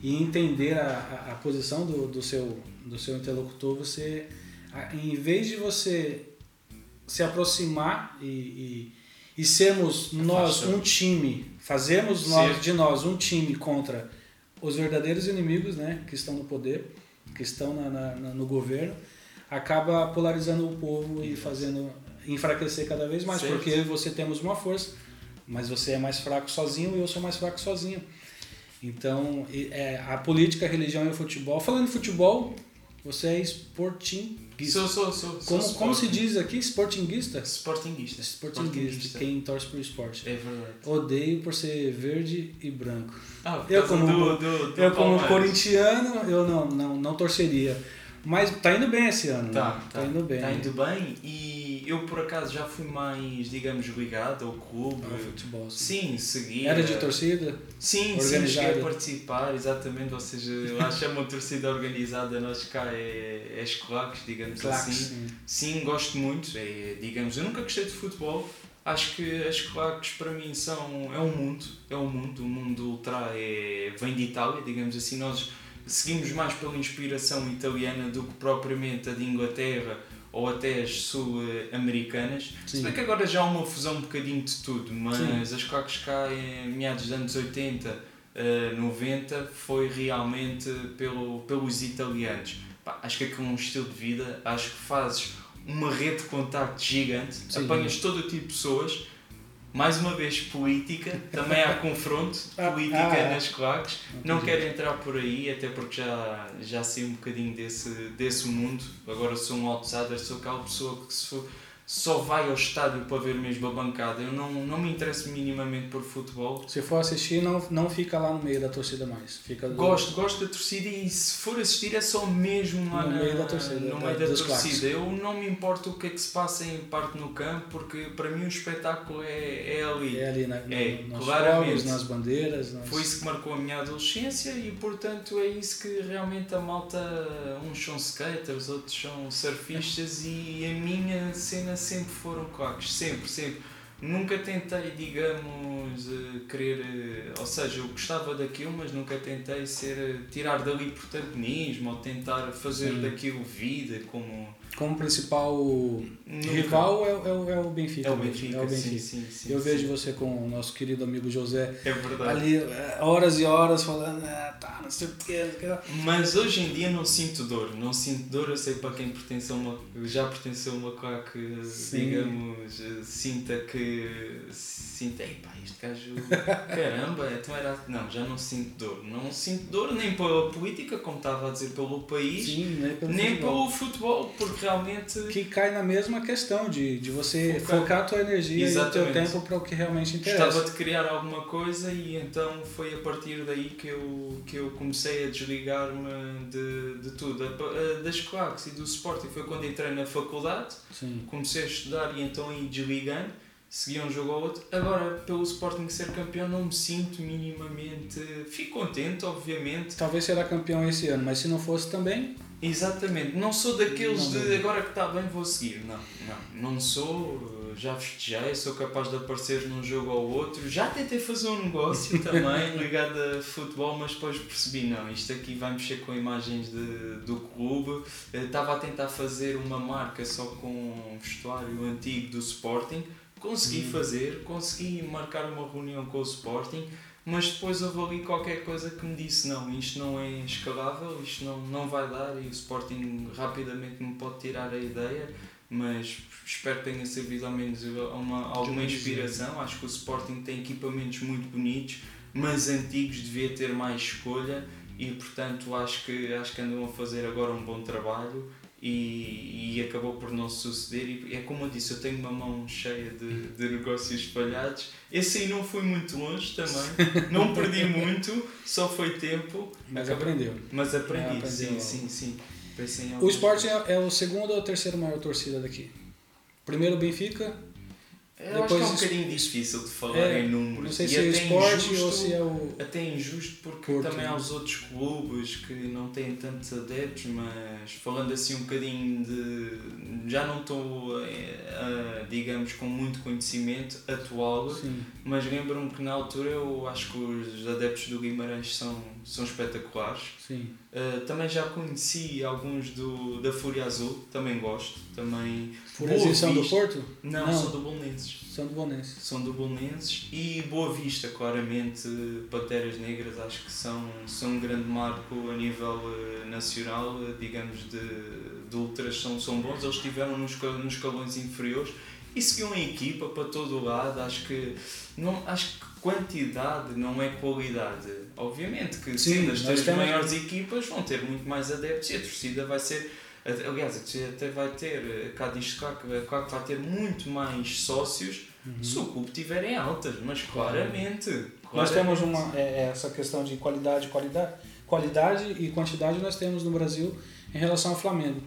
e entender a, a, a posição do, do, seu, do seu interlocutor, você, em vez de você se aproximar e, e, e sermos nós um time fazemos nós, de nós um time contra os verdadeiros inimigos, né, que estão no poder, que estão na, na, no governo, acaba polarizando o povo e fazendo enfraquecer cada vez mais, certo. porque você temos uma força, mas você é mais fraco sozinho e eu sou mais fraco sozinho. Então, é, a política, a religião e o futebol. Falando de futebol, você é esportinho Sou, sou, sou. Como, sou como se diz aqui? Sportinguista? Sportinguista. Sportinguista. Quem torce pro esporte. É verdade. Odeio por ser verde e branco. Ah, eu como, do, do, do eu como corintiano, eu não, não, não torceria. Mas tá indo bem esse ano. Tá, né? tá, tá indo bem. Tá indo bem e eu por acaso já fui mais, digamos, ligado ao clube. Ao futebol. Sim, seguia. Era de torcida? Sim, sim, cheguei a participar, exatamente. Ou seja, lá chama torcida organizada, nós cá é, é escolacos, digamos Claques, assim. Sim. sim, gosto muito. É, digamos, eu nunca gostei de futebol. Acho que as claques para mim são. é um mundo. É um mundo. O mundo ultra é, vem de Itália, digamos assim. Nós seguimos mais pela inspiração italiana do que propriamente a de Inglaterra ou até as sul-americanas. Se bem que agora já há uma fusão um bocadinho de tudo, mas Sim. as claques cá em meados dos anos 80, uh, 90 foi realmente pelo, pelos italianos. Pá, acho que aquilo é um estilo de vida, acho que fazes uma rede de contacto gigante, Sim. apanhas todo o tipo de pessoas mais uma vez política, também há confronto, ah, política ah, nas claques. Não quero entrar por aí, até porque já, já sei um bocadinho desse, desse mundo. Agora sou um outsider, sou aquela pessoa que se for só vai ao estádio para ver mesmo a bancada. Eu não, não me interesso minimamente por futebol. Se for assistir, não, não fica lá no meio da torcida mais. Fica do... Gosto, gosto da torcida e se for assistir é só mesmo lá no na, meio da torcida. No meio da, da torcida. Eu não me importo o que é que se passa em parte no campo, porque para mim o espetáculo é, é ali. É ali na, é, claramente. Fogos, nas bandeiras. Nas... Foi isso que marcou a minha adolescência e portanto é isso que realmente a malta, uns são skaters, outros são surfistas e a minha cena sempre foram claques, sempre, sempre. Nunca tentei, digamos, eh, querer, eh, ou seja, eu gostava daquilo, mas nunca tentei ser, eh, tirar dali protagonismo ou tentar fazer Sim. daquilo vida como como principal rival é, é, é, o Benfica. É o Benfica, é o Benfica. Sim, sim, sim, Eu vejo você com o nosso querido amigo José é verdade. ali é, horas e horas falando, ah, tá, não sei o quê. Mas hoje em dia não sinto dor. Não sinto dor, eu sei para quem pertence a uma. já pertenceu a uma claque, digamos, sinta que. Sinta, este gajo. caramba, então era. Não, já não sinto dor. Não sinto dor nem pela política, como estava a dizer, pelo país, Sim, nem pelo nem futebol. pelo futebol, porque realmente. Que cai na mesma questão de, de você focar, focar a tua energia Exatamente. e o teu tempo para o que realmente interessa. Gostava de criar alguma coisa e então foi a partir daí que eu, que eu comecei a desligar-me de, de tudo. Das claques e do Sporting foi quando entrei na faculdade, Sim. comecei a estudar e então ia desligando seguia um jogo ao outro. Agora, pelo Sporting ser campeão, não me sinto minimamente. Fico contente, obviamente. Talvez será campeão esse ano, mas se não fosse também. Exatamente, não sou daqueles não, de agora que está bem vou seguir. Não, não, não sou. Já festejei, sou capaz de aparecer num jogo ou outro. Já tentei fazer um negócio também ligado a futebol, mas depois percebi: não, isto aqui vai mexer com imagens de, do clube. Estava a tentar fazer uma marca só com um vestuário antigo do Sporting Consegui hum. fazer, consegui marcar uma reunião com o Sporting, mas depois houve ali qualquer coisa que me disse: não, isto não é escalável, isto não, não vai dar e o Sporting rapidamente me pode tirar a ideia. Mas espero que tenha servido ao menos uma, alguma inspiração. Acho que o Sporting tem equipamentos muito bonitos, mas antigos, devia ter mais escolha e portanto acho que, acho que andam a fazer agora um bom trabalho e, e acabou por não suceder. E é como eu disse, eu tenho uma mão cheia de, de negócios espalhados. Esse aí não foi muito longe também, não perdi muito, só foi tempo. Mas aprendeu. Mas aprendi, é, sim, sim, sim. O esporte é, é o segundo ou terceiro maior torcida daqui. Primeiro Benfica, eu Depois acho que é um bocadinho difícil de falar é, em números. Não sei se é esporte injusto, ou se é o. Até injusto porque Porto, também há os outros clubes que não têm tantos adeptos, mas falando assim um bocadinho de. Já não estou, uh, digamos, com muito conhecimento atual, Sim. mas lembro-me que na altura eu acho que os adeptos do Guimarães são, são espetaculares. Sim. Uh, também já conheci alguns do, da Fúria Azul, também gosto. Também Fúria Azul são do Porto? Não, não, são do Bolonenses. São do Bolonenses. São do Bolonenses e Boa Vista, claramente, Panteras Negras, acho que são, são um grande marco a nível uh, nacional, uh, digamos, de, de ultras, são, são bons. Eles estiveram nos, nos escalões inferiores e seguiam a equipa para todo o lado. Acho que, não, acho que quantidade não é qualidade. Obviamente que Sim, sendo as três temos... maiores equipas vão ter muito mais adeptos e a torcida vai ser. Aliás, a torcida até vai ter, cá diz claro que vai ter muito mais sócios uhum. se o clube tiver em altas, mas claramente. claramente nós temos uma, é, é, essa questão de qualidade, qualidade, qualidade e quantidade nós temos no Brasil em relação ao Flamengo,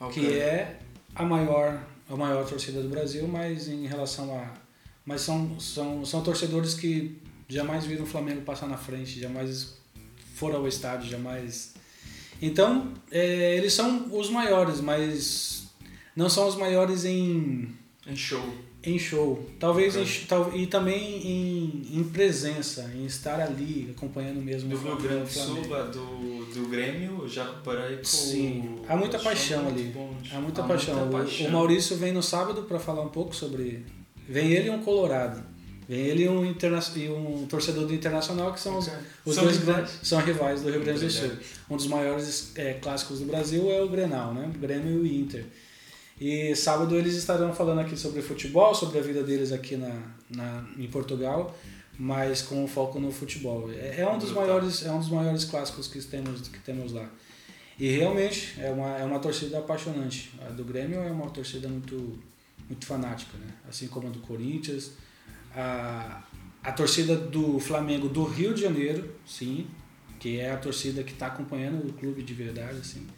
okay. que é a maior, a maior torcida do Brasil, mas em relação a mas são, são, são torcedores que jamais viram o Flamengo passar na frente, jamais foram ao estádio, jamais. Então, é, eles são os maiores, mas não são os maiores em. Em show. Em show. Talvez em, tal, e também em, em presença, em estar ali, acompanhando mesmo do o Rio Grande do Sul, do, do Grêmio, já reparei que Sim, há muita paixão ali. Há muita há paixão. Muita paixão. O, o Maurício vem no sábado para falar um pouco sobre Vem ele e um Colorado. Vem ele e um, interna e um torcedor do Internacional, que são os, os são dois rivais. são rivais do Rio Grande do Sul. Um dos maiores é, clássicos do Brasil é o Grenal, né? O Grêmio e o Inter. E sábado eles estarão falando aqui sobre futebol, sobre a vida deles aqui na, na, em Portugal, mas com foco no futebol. É, é um dos maiores, é um dos maiores clássicos que temos, que temos lá. E realmente é uma, é uma torcida apaixonante. A do Grêmio é uma torcida muito muito fanática, né? assim como a do Corinthians. A, a torcida do Flamengo do Rio de Janeiro, sim, que é a torcida que está acompanhando o clube de verdade, assim,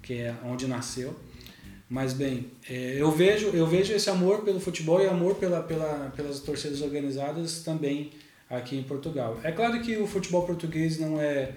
que é onde nasceu. Mas bem, é, eu vejo eu vejo esse amor pelo futebol e amor pela, pela, pelas torcidas organizadas também aqui em Portugal. É claro que o futebol português não é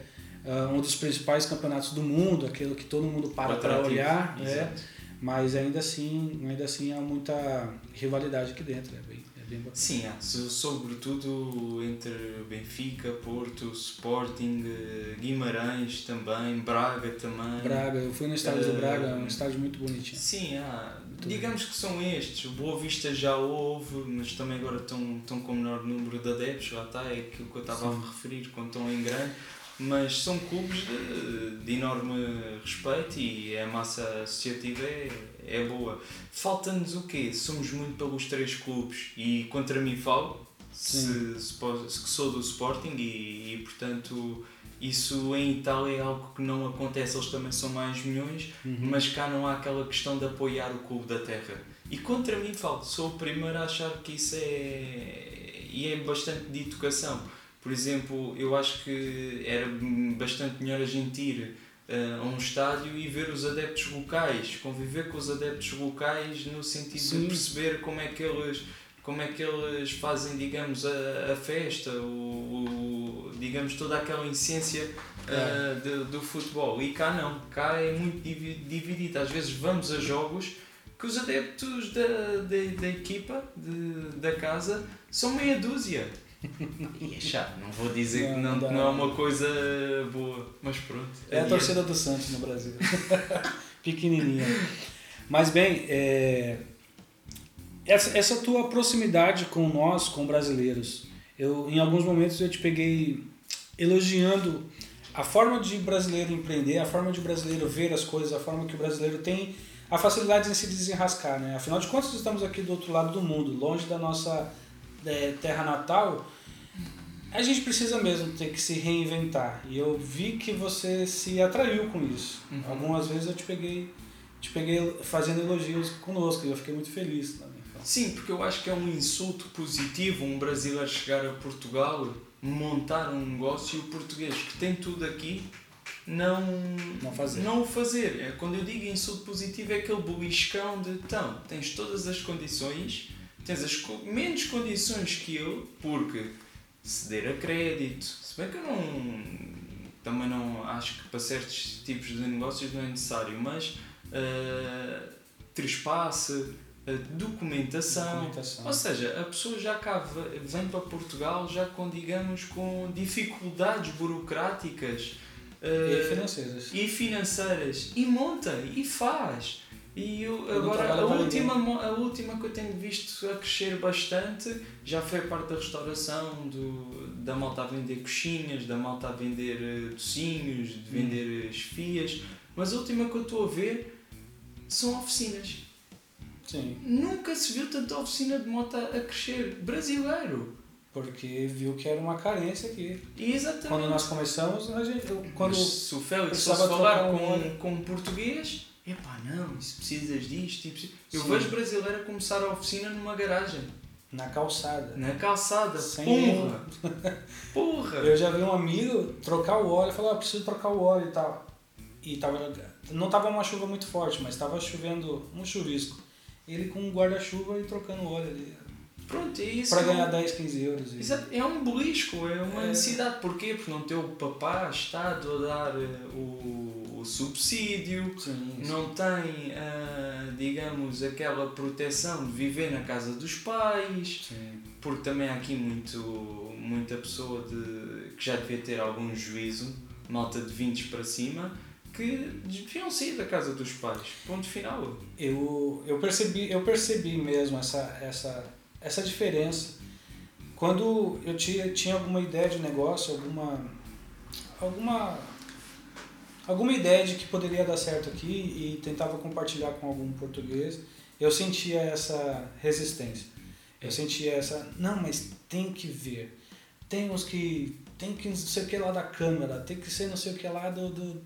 uh, um dos principais campeonatos do mundo, aquilo que todo mundo para para olhar, né? mas ainda assim, ainda assim há muita rivalidade aqui dentro, é bem, é bem. Sim, há, sobretudo entre Benfica, Porto, Sporting, eh, Guimarães também, Braga também. Braga, eu fui no estádio uh, do Braga, é um estádio muito bonitinho. Sim, há, digamos que são estes, o Boa Vista já houve, mas também agora estão, estão com menor número de adeptos, lá está, é aquilo que eu estava Sim. a referir, quando estão em grande mas são clubes de, de enorme respeito e a massa associativa é, é boa. Falta-nos o quê? Somos muito pelos três clubes e contra mim falo, se, se, se, que sou do Sporting e, e portanto Isso em Itália é algo que não acontece, eles também são mais milhões, Uhum. mas cá não há aquela questão de apoiar o clube da terra. E contra mim, falo, sou o primeiro a achar que isso é. e é bastante de educação. Por exemplo, eu acho que era bastante melhor a gente ir a um estádio e ver os adeptos locais, conviver com os adeptos locais no sentido Sim. de perceber como é que eles como é que eles fazem, digamos, a, a festa, o, o- digamos, toda aquela essência ah, de- do futebol. E cá não, cá é muito divi- dividido. Às vezes vamos a jogos que os adeptos da, da, da equipa, de, da casa, são meia dúzia. E é chato, não vou dizer que Não, não, não que dá. não é uma coisa boa, mas pronto. É a torcida do Santos no Brasil. Pequenininha. Mas bem, é, essa, essa tua proximidade com nós, com brasileiros, eu em alguns momentos eu te peguei elogiando a forma de brasileiro empreender, a forma de brasileiro ver as coisas, a forma que o brasileiro tem a facilidade em se desenrascar, né? Afinal de contas, estamos aqui do outro lado do mundo, longe da nossa é, terra natal. A gente precisa mesmo ter que se reinventar. E eu vi que você se atraiu com isso. Uhum. Algumas vezes eu te peguei, te peguei fazendo elogios conosco e eu fiquei muito feliz também. Sim, porque eu acho que é um insulto positivo um brasileiro chegar a Portugal, montar um negócio e o português que tem tudo aqui não, Não fazer. não o fazer. É, quando eu digo insulto positivo é aquele beliscão de então, tens todas as condições, tens as co- menos condições que eu, porque ceder a crédito, se bem que eu não também não acho que para certos tipos de negócios não é necessário, mas uh, trespasse, ah, documentação, Documentação. ou seja, a pessoa já cá ve- vem para Portugal já com, digamos, com dificuldades burocráticas E eh, financeiras. e financeiras e monta e faz. E eu, agora a última, a última que eu tenho visto a crescer bastante já foi a parte da restauração, do, da malta a vender coxinhas, da malta a vender eh, docinhos, de vender esfias. Mas a última que eu estou a ver são oficinas. Sim, Nunca se viu tanta oficina de moto a crescer. Brasileiro. porque viu que era uma carência aqui. Exatamente. Quando nós começamos, a gente, quando Mas se o Félix fosse falar um com, com português, epá, não, isso precisas disto. e preci- Eu Sim. vejo brasileiro a começar a oficina numa garagem, na calçada. na calçada. Sem Porra! Porra! Eu já vi um amigo trocar o óleo, falou, ah, preciso trocar o óleo e tal. E tava, não tava uma chuva muito forte, mas tava chovendo um chuvisco. Ele com um guarda-chuva e trocando o óleo ali. Pronto, é isso. Um- ganhar 10, 15 euros. E... Exato, é um belisco, é uma É. necessidade. Porquê? Porque não tem o papá, Estado a dar eh, o subsídio, Sim, sim. não tem, ah, digamos, aquela proteção de viver na casa dos pais, Sim. porque também há aqui muito, muita pessoa de, que já devia ter algum juízo, malta de 20 para cima, que deviam sair da casa dos pais. Ponto final. Eu, eu, percebi, eu percebi mesmo essa, essa, essa diferença. Quando eu tinha, tinha alguma ideia de negócio, alguma, alguma, alguma ideia de que poderia dar certo aqui e tentava compartilhar com algum português, eu sentia essa resistência. Eu É. sentia essa, não, mas tem que ver. Tem uns que. Tem que não sei o que lá da Câmara, tem que ser não sei o que lá do, do,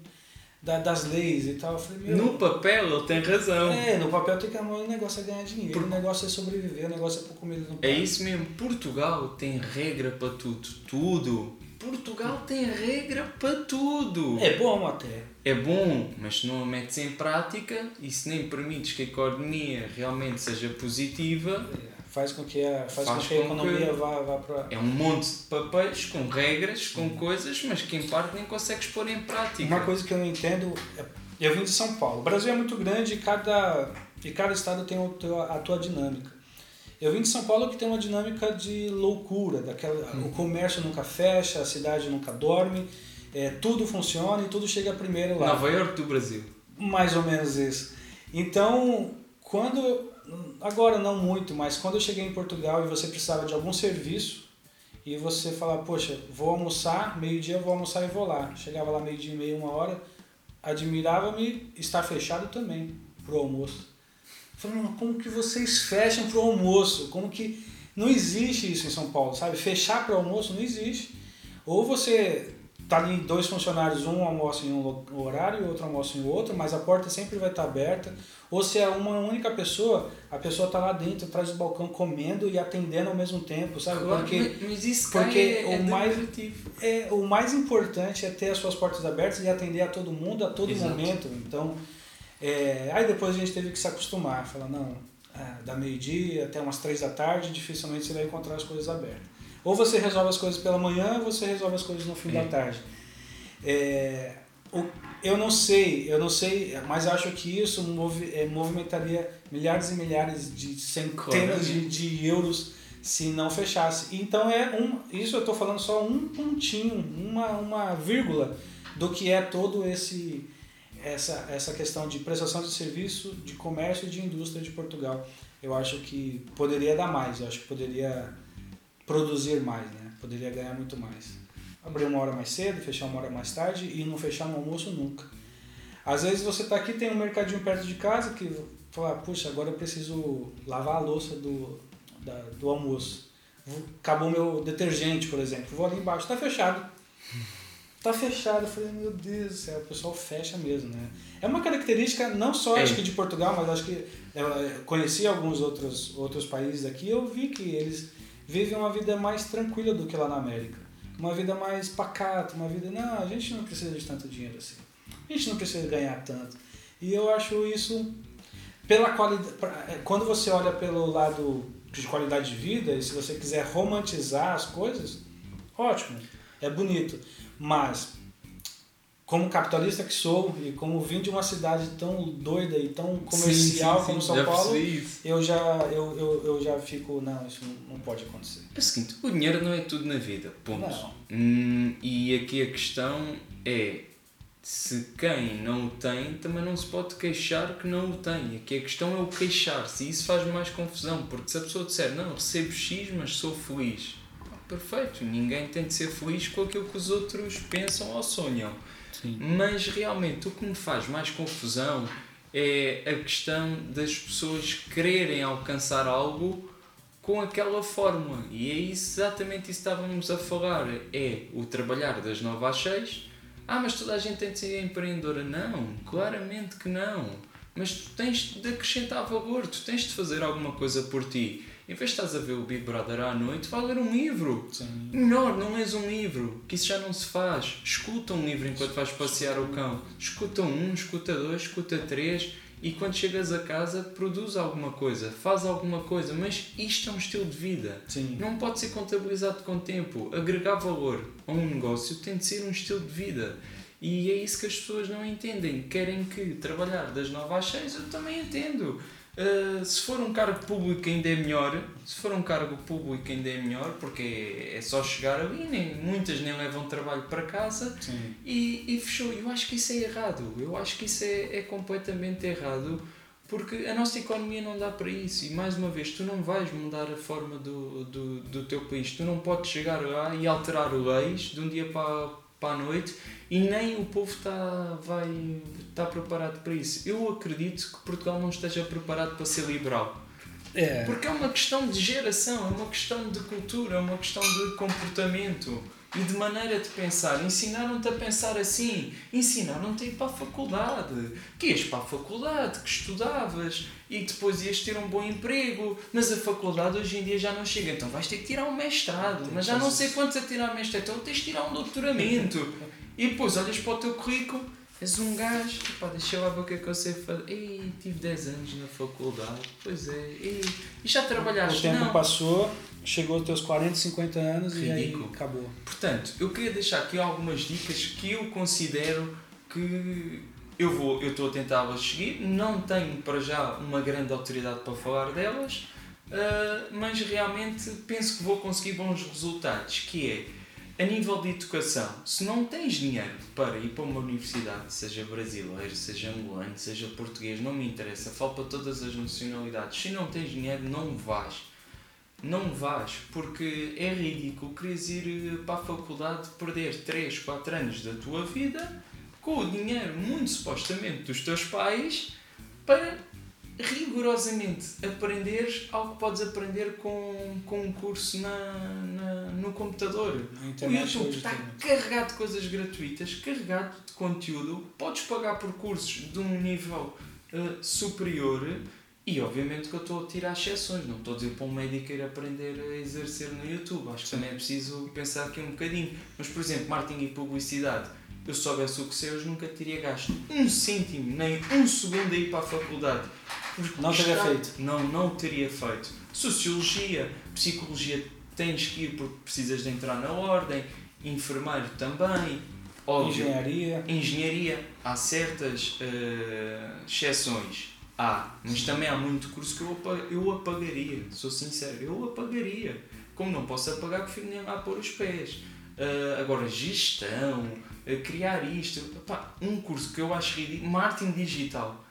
da, das leis e tal. Eu falei, meu, No papel ele tem razão. é, no papel tem que o negócio é ganhar dinheiro, Por- o negócio é sobreviver, o negócio é pôr comida no É prato. isso mesmo, Portugal tem regra para tudo. Tudo. Portugal tem regra para tudo. É bom até. É bom, mas se não a metes em prática e se nem permites que a economia realmente seja positiva, É, Faz com que a, faz Faz com que a economia que- vá, vá para. é um monte de papéis com regras, com coisas, mas que em parte nem consegues pôr em prática. Uma coisa que eu não entendo, é- eu vim de São Paulo. O Brasil é muito grande e cada, e cada estado tem a tua dinâmica. Eu vim de São Paulo que tem uma dinâmica de loucura, daquela, o comércio nunca fecha, a cidade nunca dorme, é, tudo funciona e tudo chega primeiro lá. Nova York do Brasil. Mais ou menos isso. Então, quando. Agora não muito, mas quando eu cheguei em Portugal e você precisava de algum serviço e você falava, poxa, vou almoçar, meio-dia vou almoçar e vou lá. Chegava lá meio-dia e meia, uma hora, admirava-me estar fechado também pro almoço. "Mas como que vocês fecham pro almoço? Como que. Não existe isso em São Paulo, sabe? Fechar pro almoço não existe. Ou você tá ali dois funcionários, um almoça em um horário e outro almoça em outro, mas a porta sempre vai estar aberta. Ou se é uma única pessoa, a pessoa está lá dentro, atrás do balcão, comendo e atendendo ao mesmo tempo, sabe? Claro, porque mas porque é, o é mais- democrativo. é, o mais importante é ter as suas portas abertas e atender a todo mundo a todo Exato. momento. Então, é, aí depois a gente teve que se acostumar, falar, não, ah, da meio-dia até umas três da tarde, dificilmente você vai encontrar as coisas abertas. Ou você resolve as coisas pela manhã, ou você resolve as coisas no fim É. da tarde. É, eu não sei, eu não sei, mas acho que isso movi- é, movimentaria milhares e milhares de centenas de, de euros se não fechasse. Então é um, isso eu estou falando só um pontinho, uma, uma vírgula do que é todo esse essa, essa questão de prestação de serviço, de comércio e de indústria de Portugal. Eu acho que poderia dar mais, eu acho que poderia produzir mais, né? Poderia ganhar muito mais. Abrir uma hora mais cedo, fechar uma hora mais tarde e não fechar no almoço nunca. Às vezes você está aqui, tem um mercadinho perto de casa que fala, puxa, agora eu preciso lavar a louça do, da, do almoço. Acabou meu detergente, por exemplo. Vou ali embaixo, está fechado. Tá fechado. Eu falei, meu Deus do céu, o pessoal fecha mesmo, né? É uma característica não só É. acho que de Portugal, mas acho que eu conheci alguns outros, outros países aqui eu vi que eles vivem uma vida mais tranquila do que lá na América. Uma vida mais pacata, uma vida, não, a gente não precisa de tanto dinheiro assim. A gente não precisa ganhar tanto. E eu acho isso pela qualidade, quando você olha pelo lado de qualidade de vida, e se você quiser romantizar as coisas, ótimo, é bonito. Mas, como capitalista que sou, e como vim de uma cidade tão doida e tão comercial Sim, sim, como sim, São Paulo, eu já, eu, eu, eu já fico, não, isso não, pode acontecer. É o seguinte, o dinheiro não é tudo na vida, ponto. Hum, e aqui a questão é se quem não o tem também não se pode queixar que não o tem. Aqui a questão é o queixar-se e isso faz mais confusão, porque se a pessoa disser não, recebo X, mas sou feliz, perfeito, ninguém tem de ser feliz com aquilo que os outros pensam ou sonham. Sim. Mas realmente o que me faz mais confusão é a questão das pessoas quererem alcançar algo com aquela fórmula. E é exatamente isso que estávamos a falar. É o trabalhar das 9 às 6. Ah, mas toda a gente tem de ser empreendedora. Não, claramente que não. Mas tu tens de acrescentar valor, tu tens de fazer alguma coisa por ti. Em vez de estás a ver o Big Brother à noite, vai ler um livro. Sim. Melhor, não lês um livro, que isso já não se faz. Escuta um livro enquanto vais passear o cão. Escuta um, escuta dois, escuta três e quando chegas a casa produz alguma coisa, faz alguma coisa, mas isto é um estilo de vida. Sim. Não pode ser contabilizado com tempo. Agregar valor a um negócio tem de ser um estilo de vida. E é isso que as pessoas não entendem. Querem que trabalhar das 9 às 6, eu também entendo. Uh, se for um cargo público ainda é melhor, se for um cargo público ainda é melhor, porque é, só chegar ali, nem, muitas nem levam trabalho para casa Sim. e, e fechou. Eu acho que isso é errado, eu acho que isso é, é completamente errado, porque a nossa economia não dá para isso. E mais uma vez, tu não vais mudar a forma do, do, do teu país, tu não podes chegar lá e alterar leis de um dia para, para a noite e nem o povo está, vai, está preparado para isso. Eu acredito que Portugal não esteja preparado para ser liberal. É. Porque é uma questão de geração, é uma questão de cultura, é uma questão de comportamento e de maneira de pensar. Ensinaram-te a pensar assim, ensinaram-te a ir para a faculdade, que ias para a faculdade, que estudavas e depois ias ter um bom emprego, mas a faculdade hoje em dia já não chega, então vais ter que tirar um mestrado, mas já não sei quantos a tirar mestrado, então tens de tirar um doutoramento. E depois olhas para o teu currículo, és um gajo, pá, deixa eu lá ver o que é que eu sei fazer. Ei, tive 10 anos na faculdade, pois é, ei, e já O trabalhaste? tempo Não. passou, chegou aos teus 40, 50 anos e Ridículo. aí acabou. Portanto, eu queria deixar aqui algumas dicas que eu considero que eu vou, eu estou a tentá-las seguir. Não tenho para já uma grande autoridade para falar delas, ah, mas realmente penso que vou conseguir bons resultados. Que é a nível de educação, se não tens dinheiro para ir para uma universidade, seja brasileiro, seja angolano, seja português, não me interessa, falo para todas as nacionalidades. Se não tens dinheiro, não vais. Não vais, porque é ridículo queres ir eh, para a faculdade perder 3, 4 anos da tua vida com o dinheiro, muito supostamente, dos teus pais para rigorosamente aprenderes algo que podes aprender com, com um curso na, na- no computador. O YouTube está carregado de coisas gratuitas, carregado de conteúdo. Podes pagar por cursos de um nível uh, superior e obviamente que eu estou a tirar exceções, não estou a dizer para um médico ir aprender a exercer no YouTube. Acho que também é preciso pensar aqui um bocadinho. Mas, por exemplo, marketing e publicidade. Eu se soubesse o que sei, hoje nunca teria gasto um cêntimo, nem um segundo a ir para a faculdade. Não teria feito. Não, não teria feito. Sociologia, psicologia tens que ir porque precisas de entrar na ordem, enfermeiro também, óbvio. Engenharia. Engenharia. Há certas uh, exceções Há, mas também há muito curso que eu, eu apagaria, sou sincero, eu apagaria. Como não posso apagar, prefiro nem lá pôr os pés. Uh, agora, gestão, criar isto, Opa, um curso que eu acho ridículo, marketing digital.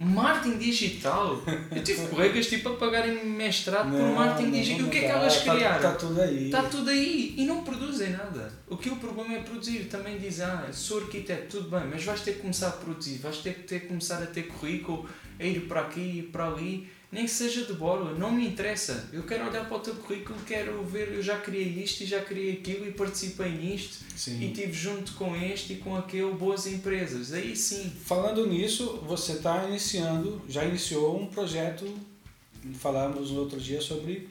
Marketing digital? Eu tive colegas tipo a pagarem mestrado não, por marketing digital. E o que é que elas tá- criaram? Está tá tudo aí. Está tudo aí. E não produzem nada. O que o problema é produzir. Também dizem, ah, sou arquiteto, tudo bem, mas vais ter que começar a produzir, vais ter que ter, começar a ter currículo, a ir para aqui e para ali, nem que seja de bola, não me interessa. Eu quero olhar para o teu currículo, quero ver, eu já criei isto e já criei aquilo e participei nisto sim. e tive junto com este e com aquele boas empresas. Aí sim. Falando nisso, você está iniciando, já iniciou um projeto, falamos no outro dia sobre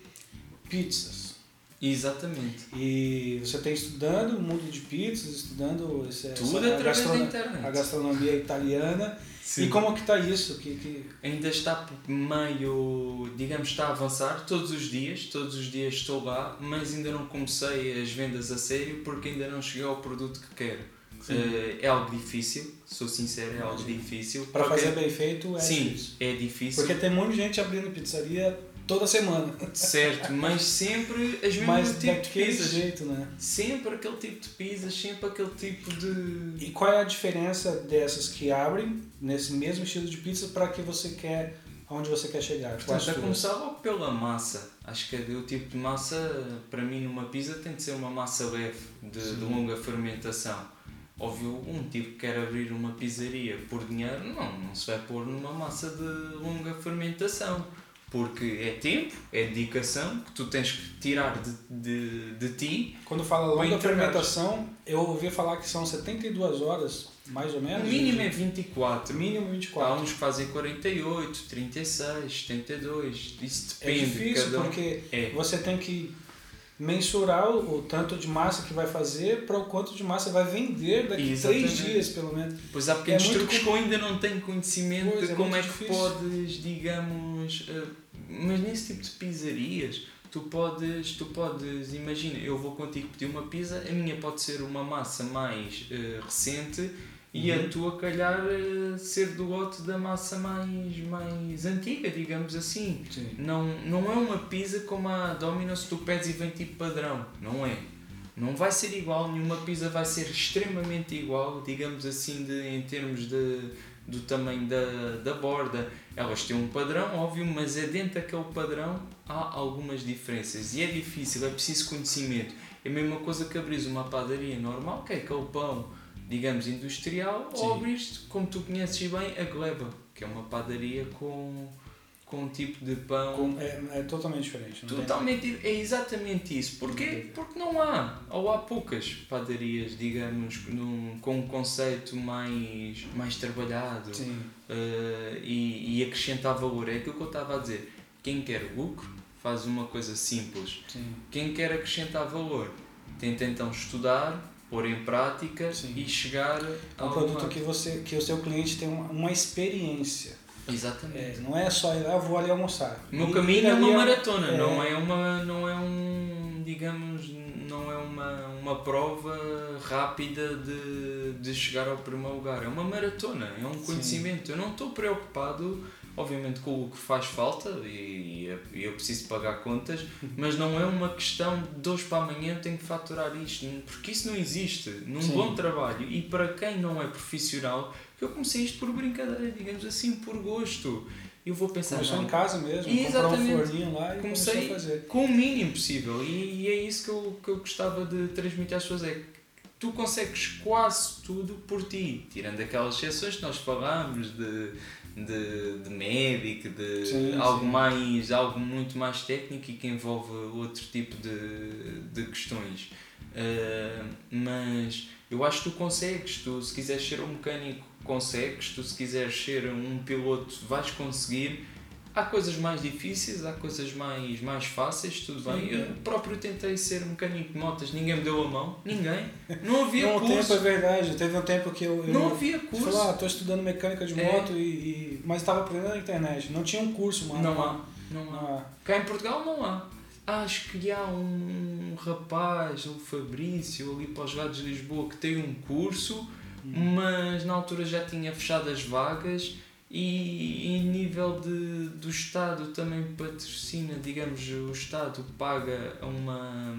pizzas. Exatamente. E você está estudando o mundo de pizzas, estudando esse, Tudo essa, através da internet. a gastronomia italiana. Sim. E como que está isso? Que, que... Ainda está meio, digamos, está a avançar todos os dias, todos os dias estou lá, mas ainda não comecei as vendas a sério porque ainda não cheguei ao produto que quero. Uh, é algo difícil, sou sincero, é algo difícil. Para fazer bem feito é Sim, difícil. é difícil. Porque tem muita gente abrindo pizzaria toda semana. Certo, mas sempre as mesmas tipos de pizzas. jeito, né? Sempre aquele tipo de pizzas, sempre aquele tipo de. E qual é a diferença dessas que abrem nesse mesmo estilo de pizza para que você quer aonde você quer chegar? Portanto, a começar logo pela massa. Acho que o tipo de massa, para mim, numa pizza tem de ser uma massa leve, de, de longa fermentação. Óbvio, um tipo que quer abrir uma pizzaria por dinheiro, não, não se vai pôr numa massa de longa fermentação porque é tempo, é dedicação que tu tens que tirar de, de, de ti. Quando fala longa fermentação, eu ouvi falar que são 72 horas, mais ou menos. O mínimo é 24. Mínimo 24. Há uns que fazem 48, 36, 72, isso depende. É difícil um. porque é. você tem que mensurar o, o, tanto de massa que vai fazer para o quanto de massa vai vender daqui a três dias, pelo menos. Pois há pequenos é truques que eu ainda não tenho conhecimento pois, de é como é que podes, digamos, uh, mas nesse tipo de pizzarias tu podes, tu podes, imagina, eu vou contigo pedir uma pizza, a minha pode ser uma massa mais uh, recente e uhum. a tua calhar uh, ser do lote da massa mais, mais antiga, digamos assim. Sim. Não, não é uma pizza como a Domino's tu pedes e vem tipo padrão, não é. Não vai ser igual, nenhuma pizza vai ser extremamente igual, digamos assim, de, em termos de, do tamanho da, da borda. Elas têm um padrão, óbvio, mas é dentro daquele padrão há algumas diferenças e é difícil, é preciso conhecimento. É a mesma coisa que abrir uma padaria normal, que é aquele pão digamos, industrial, Sim. ou abriste, como tu conheces bem, a Gleba, que é uma padaria com, com um tipo de pão. Com, é, é totalmente diferente. Totalmente, é exatamente isso. Porquê? Porque não há, ou há poucas padarias, digamos, num, com um conceito mais, mais trabalhado uh, e, e acrescentar valor. É aquilo que eu estava a dizer. Quem quer lucro faz uma coisa simples. Sim. Quem quer acrescentar valor tenta então estudar pôr em prática Sim. e chegar a um produto que você que o seu cliente tem uma, uma experiência. Exatamente. É, não é só ir lá vou ali almoçar. O meu caminho é uma maratona é... não é uma não é um digamos não é uma, uma prova rápida de, de chegar ao primeiro lugar. É uma maratona é um conhecimento. Sim. eu não estou preocupado Obviamente que o lucro faz falta e, e eu preciso pagar contas, mas não é uma questão de hoje para amanhã tenho que faturar isto, porque isso não existe num Sim. bom trabalho e para quem não é profissional, eu comecei isto por brincadeira, digamos assim, por gosto. Eu vou pensar. Começou em casa mesmo, Exatamente. comprar um forninho lá e comecei a fazer. Com o mínimo possível. E, e, é isso que eu, que eu gostava de transmitir às pessoas: é tu consegues quase tudo por ti, tirando aquelas exceções que nós falámos de, de, de médico, de Sim, algo sim. mais, algo muito mais técnico e que envolve outro tipo de, de questões. Uh, mas eu acho que tu consegues, tu se quiseres ser um mecânico consegues, tu se quiseres ser um piloto vais conseguir. Há coisas mais difíceis, há coisas mais, mais fáceis, tudo bem. Sim. Eu próprio tentei ser mecânico de motas, ninguém me deu a mão, ninguém. Não havia Não, um tempo curso. é verdade. Teve um tempo que eu. eu Não havia curso. falou, ah, tô estudando mecânica de É. moto, e, e- mas estava aprendendo na internet. Não tinha um curso, mano. Não há, não há. Não há. Cá em Portugal não há. Acho que há um rapaz, o Fabrício, ali para os lados de Lisboa, que tem um curso, mas na altura já tinha fechado as vagas e em nível de, do Estado também patrocina, digamos, o Estado paga a uma,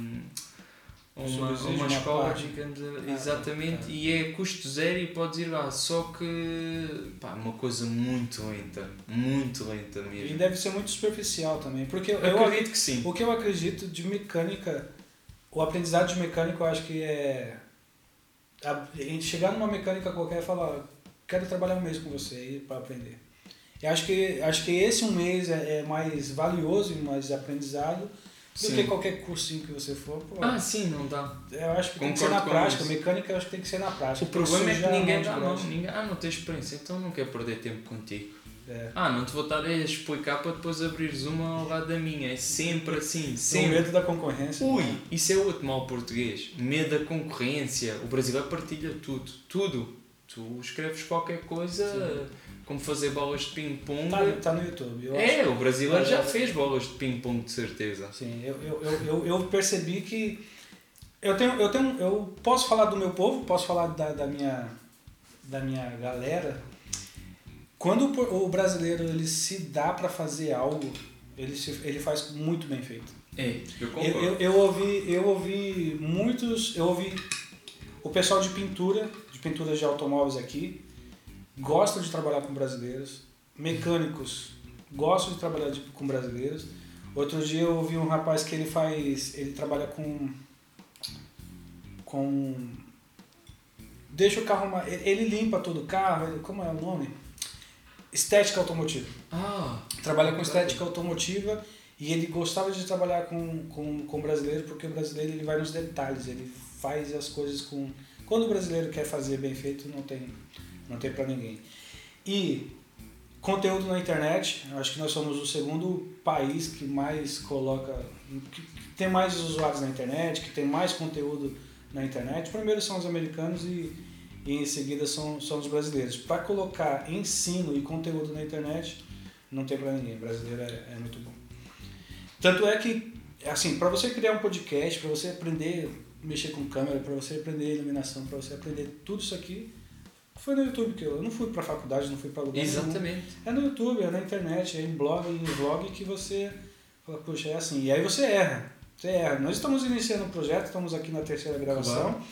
a uma, a uma escola, digamos, Ah, exatamente, ah. e é custo zero e podes ir lá, só que pá, uma coisa muito lenta, muito lenta E mesmo. deve ser muito superficial também. Porque eu, Eu eu, acredito que sim. o que eu acredito de mecânica, o aprendizado de mecânica, eu acho que é. A, a gente chegar numa mecânica qualquer e falar, quero trabalhar um mês com você para aprender. Eu acho que, acho que esse um mês é, é mais valioso e mais aprendizado do Sim. que qualquer cursinho que você for. Pô, Ah, sim, não dá. eu acho que tem que ser concordo na prática. isso. Mecânica eu acho que tem que ser na prática. O problema é que a ninguém dá mão. Ninguém, ah, não tens experiência, então não quero perder tempo contigo. É. Ah, não te vou estar a explicar para depois abrires uma ao lado da minha. É sempre assim, sempre. medo da concorrência. Ui, né? isso é outro mal português. Medo da concorrência. O brasileiro partilha tudo. Tudo. Tu escreves qualquer coisa, Sim. como fazer bolas de ping-pong. Tá, tá no YouTube. Eu É, acho- o brasileiro já fez bolas de ping-pong de certeza. Sim, eu, eu, eu, eu, eu percebi que eu tenho, eu tenho, eu posso falar do meu povo, posso falar da, da minha, da minha galera. Quando o brasileiro ele se dá para fazer algo, ele, se, ele faz muito bem feito. É, eu Eu, concordo. eu, eu ouvi, eu ouvi muitos, eu ouvi o pessoal de pintura, pinturas de automóveis aqui, gosta de trabalhar com brasileiros, mecânicos gostam de trabalhar de- com brasileiros. Outro dia eu ouvi um rapaz que ele faz, ele trabalha com com deixa o carro mais, ele limpa todo o carro, ele- como é o nome? Estética automotiva Ah, trabalha com estética automotiva e ele gostava de trabalhar com, com, com brasileiro porque o brasileiro ele vai nos detalhes, ele faz as coisas com... Quando o brasileiro quer fazer bem feito, não tem, não tem para ninguém. E conteúdo na internet, acho que nós somos o segundo país que mais coloca... que tem mais usuários na internet, que tem mais conteúdo na internet. Primeiro são os americanos e, e em seguida são, são os brasileiros. Para colocar ensino e conteúdo na internet, não tem para ninguém. Brasileiro é, é muito bom. Tanto é que, assim, para você criar um podcast, para você aprender mexer com câmera, para você aprender iluminação, para você aprender tudo isso aqui, foi no YouTube que eu, eu não fui para faculdade, não fui para lugar nenhum. exatamente. É no YouTube, é na internet, é em blog, em vlog que você fala, puxa, é assim. E aí você erra. Você erra. Nós estamos iniciando um projeto, estamos aqui na terceira gravação. Claro.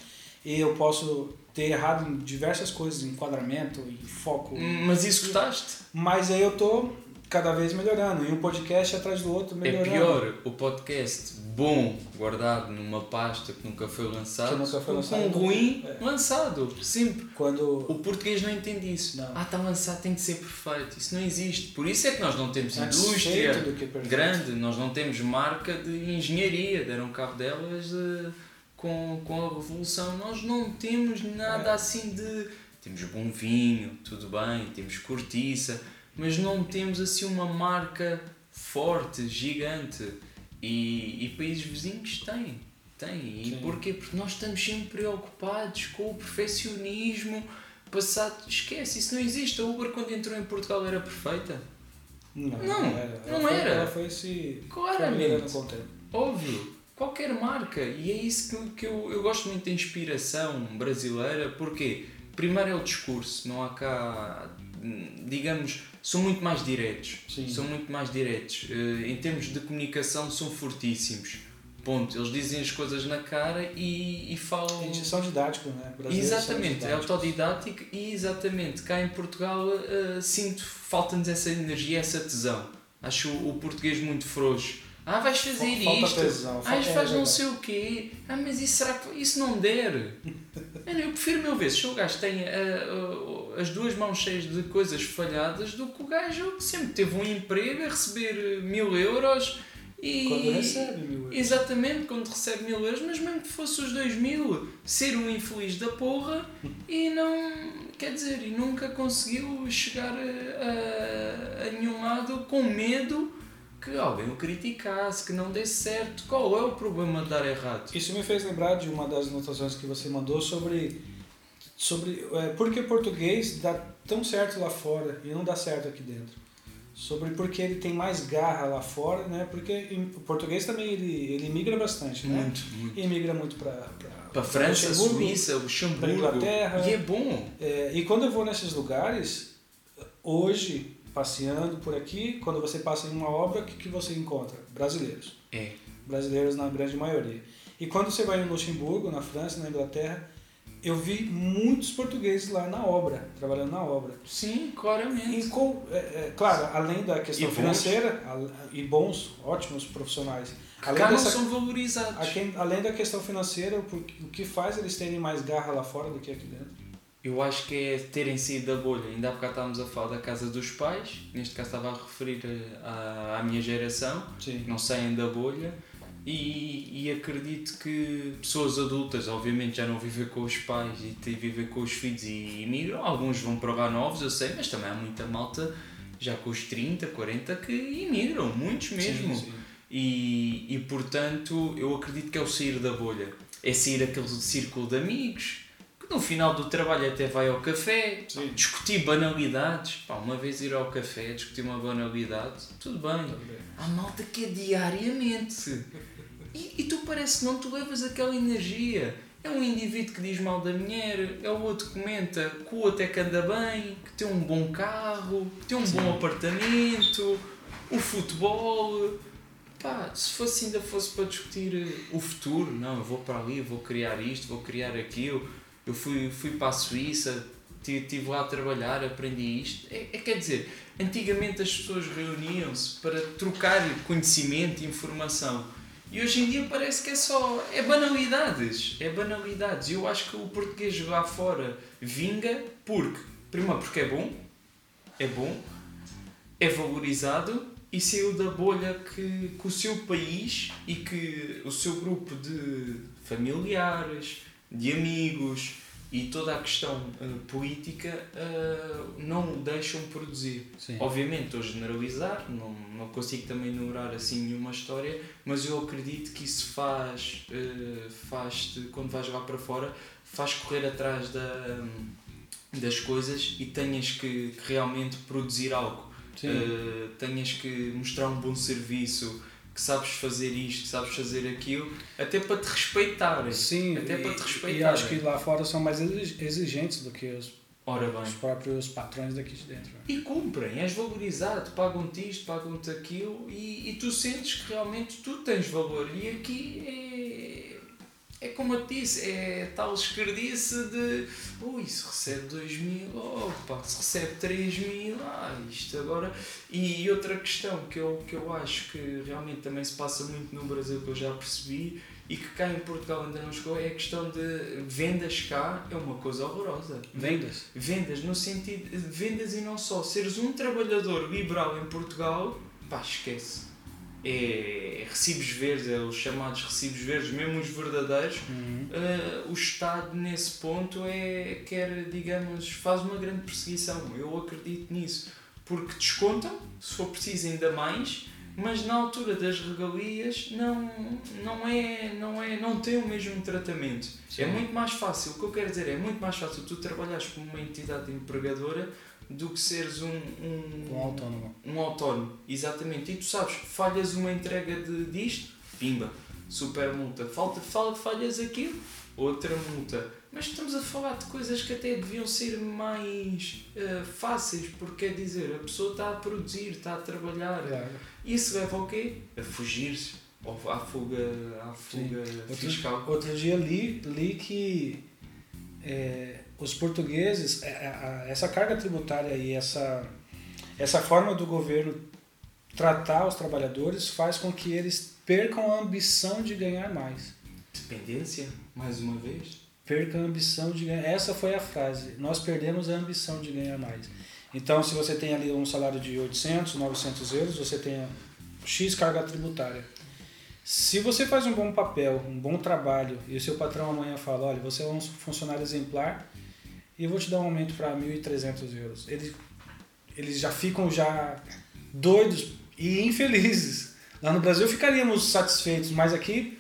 E eu posso ter errado em diversas coisas, em enquadramento, em foco. Mas isso gostaste? Mas aí eu tô cada vez melhorando. E um podcast atrás do outro É melhorando. pior o podcast bom guardado numa pasta que nunca foi lançado Que nunca foi lançado. um ruim É. lançado. Sempre. Quando. O português não entende isso. Não. Ah, está lançado, tem que ser perfeito. Isso não existe. Por isso é que nós não temos Antes indústria perfeito. grande, nós não temos marca de engenharia. Deram cabo delas eh, com, com a revolução. Nós não temos nada É. assim de. Temos bom vinho, tudo bem, temos cortiça, mas não temos assim uma marca forte, gigante. E, e países vizinhos têm. Têm. E Sim. porquê? Porque nós estamos sempre preocupados com o perfeccionismo passado. Esquece, isso não existe. A Uber, quando entrou em Portugal, era perfeita. Não, Não, era. não ela foi- era. Ela foi se. Claramente. foi melhorando com o tempo. Óbvio. Qualquer marca. E é isso que, que eu, eu gosto muito da inspiração brasileira. Porque, primeiro, é o discurso. Não há cá. Hum, Digamos, são muito mais diretos. Sim. São muito mais diretos. Eh, Em termos de comunicação, são fortíssimos. Ponto. Eles dizem as coisas na cara e, e falam. Eles são didáticos, né? Brasileiros são Exatamente, é autodidático e exatamente, cá em Portugal uh, sinto, falta-nos essa energia, essa tesão. Acho o, o português muito frouxo. Ah, vais fazer Falta isto. tesão, ah, isto é faz não sei o quê. Ah, mas isso será que isso não der? Mano, eu prefiro mil vezes se o gajo tem as duas mãos cheias de coisas falhadas do que o gajo que sempre teve um emprego a receber mil euros e. Quando recebe mil euros. Exatamente, quando recebe mil euros, mas mesmo que fosse os dois mil, ser um infeliz da porra e não. Quer dizer, e nunca conseguiu chegar a, a, a nenhum lado com medo que alguém o criticasse, que não desse certo. Qual é o problema de dar errado? Isso me fez lembrar de uma das anotações que você mandou sobre, sobre é, por que português dá tão certo lá fora e não dá certo aqui dentro. Sobre por que ele tem mais garra lá fora, né? Porque o português também ele, ele migra bastante, né? Muito, muito. E migra muito para Para a França, Luxemburgo, Suíça, Luxemburgo. Inglaterra. E é bom. É, e quando eu vou nesses lugares, hoje, passeando por aqui, quando você passa em uma obra, o que, que você encontra? Brasileiros. É. Brasileiros na grande maioria. E quando você vai em Luxemburgo, na França, na Inglaterra, eu vi muitos portugueses lá na obra, trabalhando na obra. Sim, claramente. E com, é, é, claro, além da questão E financeira, al- e bons, ótimos profissionais. Além, Cá dessa, são valorizados. aqui- além da questão financeira, o que faz eles terem mais garra lá fora do que aqui dentro? Eu acho que é terem saído da bolha. Ainda há bocado estávamos a falar da casa dos pais, neste caso estava a referir eh, à, à minha geração, Sim. que não saem da bolha. E, e acredito que pessoas adultas, obviamente, já não vivem com os pais e te- vivem com os filhos e imigram. Alguns vão para lá novos, eu sei, mas também há muita malta já com os 30, 40 que imigram, muitos mesmo. Sim, sim. E, e portanto, eu acredito que é o sair da bolha. É sair aquele círculo de amigos que no final do trabalho até vai ao café, Sim. discutir banalidades. Pá, uma vez ir ao café, discutir uma banalidade, tudo bem. Há malta que é diariamente. E, e tu parece que não te levas aquela energia. É um indivíduo que diz mal da mulher, é o outro que comenta que o outro é que anda bem, que tem um bom carro, que tem um bom apartamento, o futebol. Pá, se fosse ainda fosse para discutir eh, o futuro, não, eu vou para ali, vou criar isto, vou criar aquilo. Eu fui, fui para a Suíça, estive lá a trabalhar, aprendi isto. É, é, quer dizer, antigamente as pessoas reuniam-se para trocar conhecimento e informação. E hoje em dia parece que é só. é banalidades. É banalidades. Eu acho que o português lá fora vinga porque, primeiro, porque é bom, é bom, é valorizado e saiu da bolha que, que o seu país e que o seu grupo de familiares, de amigos e toda a questão eh, política eh, não o deixam produzir. Sim. Obviamente estou a generalizar, não, não consigo também enumerar assim nenhuma história, mas eu acredito que isso faz, eh, faz quando vais lá para fora, faz correr atrás da, das coisas e tenhas que, que realmente produzir algo. Uh, tenhas que mostrar um bom serviço, que sabes fazer isto, que sabes fazer aquilo, até para te respeitarem. Sim, até e, para te respeitarem. e acho que lá fora são mais exig- exigentes do que os, os próprios patrões daqui de dentro. E cumprem, és valorizado, pagam-te isto, pagam-te aquilo e, e tu sentes que realmente tu tens valor. E aqui é, é como eu te disse, é tal esquerdice de ui, se recebe 2 mil, opa, se recebe 3 mil, ah, isto agora. E outra questão que eu, que eu acho que realmente também se passa muito no Brasil, que eu já percebi, e que cá em Portugal ainda não chegou, é a questão de vendas cá é uma coisa horrorosa. Vendas. Vendas no sentido de vendas e não só. Seres um trabalhador liberal em Portugal, pá, esquece. É recibos verdes, é os chamados recibos verdes, mesmo os verdadeiros. Uhum. Uh, o Estado, nesse ponto, é, quer, digamos, faz uma grande perseguição. Eu acredito nisso. Porque descontam, se for preciso, ainda mais, mas na altura das regalias não, não, é, não, é, não tem o mesmo tratamento. Sim. É muito mais fácil, o que eu quero dizer é muito mais fácil tu trabalhares como uma entidade empregadora do que seres um, um, Um autónomo. um autónomo, exatamente. E tu sabes, falhas uma entrega de, disto, pimba, super multa. Falta, fal- falhas aquilo, outra multa. Mas estamos a falar de coisas que até deviam ser mais eh, fáceis, porque quer dizer, a pessoa está a produzir, está a trabalhar. Claro. Isso leva ao quê? A fugir-se ou à fuga, à fuga Outro, fiscal. outro dia li, li que é, os portugueses, é, a- essa carga tributária e essa, essa forma do governo tratar os trabalhadores faz com que eles percam a ambição de ganhar mais. Dependência, mais uma vez. Perca a ambição de ganhar. Essa foi a frase. Nós perdemos a ambição de ganhar mais. Então, se você tem ali um salário de 800, 900 euros, você tem X carga tributária. Se você faz um bom papel, um bom trabalho, e o seu patrão amanhã fala, olha, você é um funcionário exemplar e eu vou te dar um aumento para 1.300 euros. Eles, eles já ficam já doidos e infelizes. Lá no Brasil ficaríamos satisfeitos, mas aqui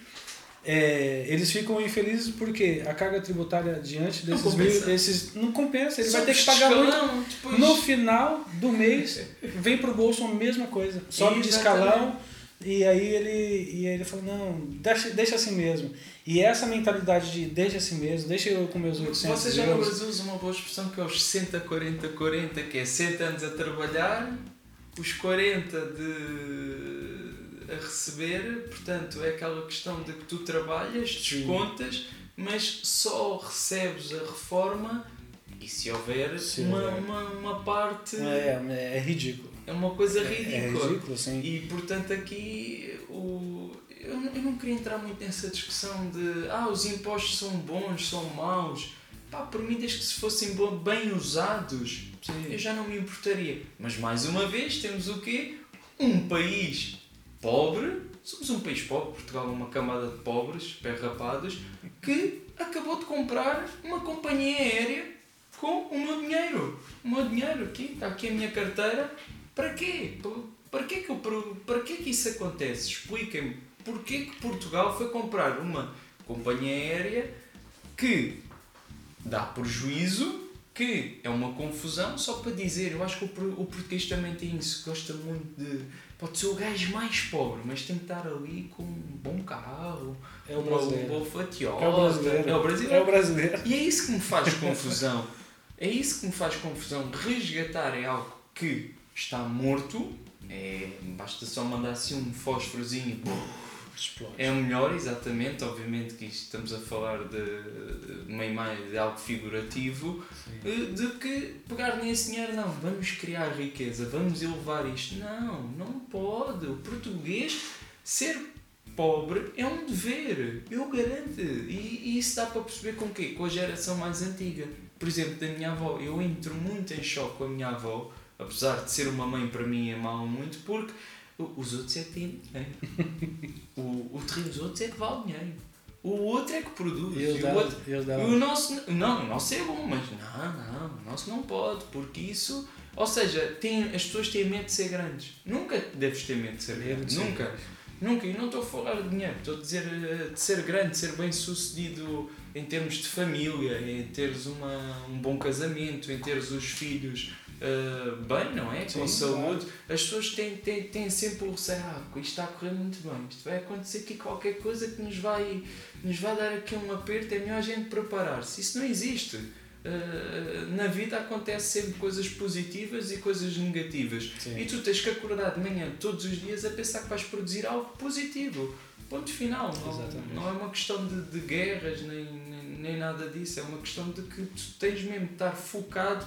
é, eles ficam infelizes porque a carga tributária diante desses não mil, desses não compensa, ele Só vai ter que pagar muito. Depois... No final do mês vem pro bolso a mesma coisa, sobe de escalão e aí ele e aí ele falou não, deixa, deixa assim mesmo. E essa mentalidade de deixa assim mesmo, deixa eu com meus 800 Você já no Brasil usa uma boa expressão que é os 60, 40, 40, que é 60 anos a trabalhar, os 40 de a receber, portanto, é aquela questão de que tu trabalhas, descontas, mas só recebes a reforma e se houver sim, uma, é. uma, uma parte. É, é, é ridículo. É uma coisa ridícula. É, é ridículo, sim. E portanto aqui o. Eu, eu não queria entrar muito nessa discussão de ah, os impostos são bons, são maus. Pá, por mim, desde que se fossem bem usados, sim. eu já não me importaria. Mas mais uma vez temos o quê? Um país pobre, somos um país pobre, Portugal é uma camada de pobres, perrapados, que acabou de comprar uma companhia aérea com o meu dinheiro. O meu dinheiro aqui, está aqui a minha carteira. Para quê? Para quê que, eu, para quê que isso acontece? Expliquem-me. Porquê que Portugal foi comprar uma companhia aérea que dá prejuízo, que é uma confusão, só para dizer, eu acho que o, o português também tem isso, gosta muito de Pode ser o gajo mais pobre, mas tem que estar ali com um bom carro, é o brasileiro. uma boa fatiosa. É o brasileiro. É o brasileiro. É o brasileiro. E é isso que me faz confusão. É isso que me faz confusão. Resgatar é algo que está morto. É, basta só mandar assim um fósforozinho. É o melhor, exatamente. Obviamente que isto estamos a falar de, de uma imagem de algo figurativo, Sim. Eh, de que pegar nesse dinheiro, não, vamos criar riqueza, vamos elevar isto. Não, não pode. O português ser pobre é um dever, eu garanto. E, e isso dá para perceber com o quê? Com a geração mais antiga. Por exemplo, da minha avó, eu entro muito em choque com a minha avó, apesar de ser uma mãe para mim é mal muito, porque os outros é que têm dinheiro. o, o terreno dos outros é que vale dinheiro. O outro é que produz. E, o, outro, o nosso. Não, o nosso é bom, mas não, não, o nosso não pode, porque isso. Ou seja, tem, as pessoas têm medo de ser grandes. Nunca deves ter medo de ser grande. Nunca. Nunca. E não estou a falar de dinheiro, estou a dizer eh, de ser grande, de ser bem sucedido em termos de família, em teres uma, um bom casamento, em teres os filhos uh, bem, não é? Com Sim, saúde, claro. as pessoas têm, têm, têm sempre o receio, ah, isto está a correr muito bem, isto vai acontecer aqui qualquer coisa que nos vai, nos vai dar aqui um aperto, é melhor a gente preparar-se. Isso não existe. Uh, na vida acontece sempre coisas positivas e coisas negativas. Sim. E tu tens que acordar de manhã todos os dias a pensar que vais produzir algo positivo. Ponto final. Não, não é uma questão de, de guerras nem, nem, nem, nada disso. É uma questão de que tu tens mesmo de estar focado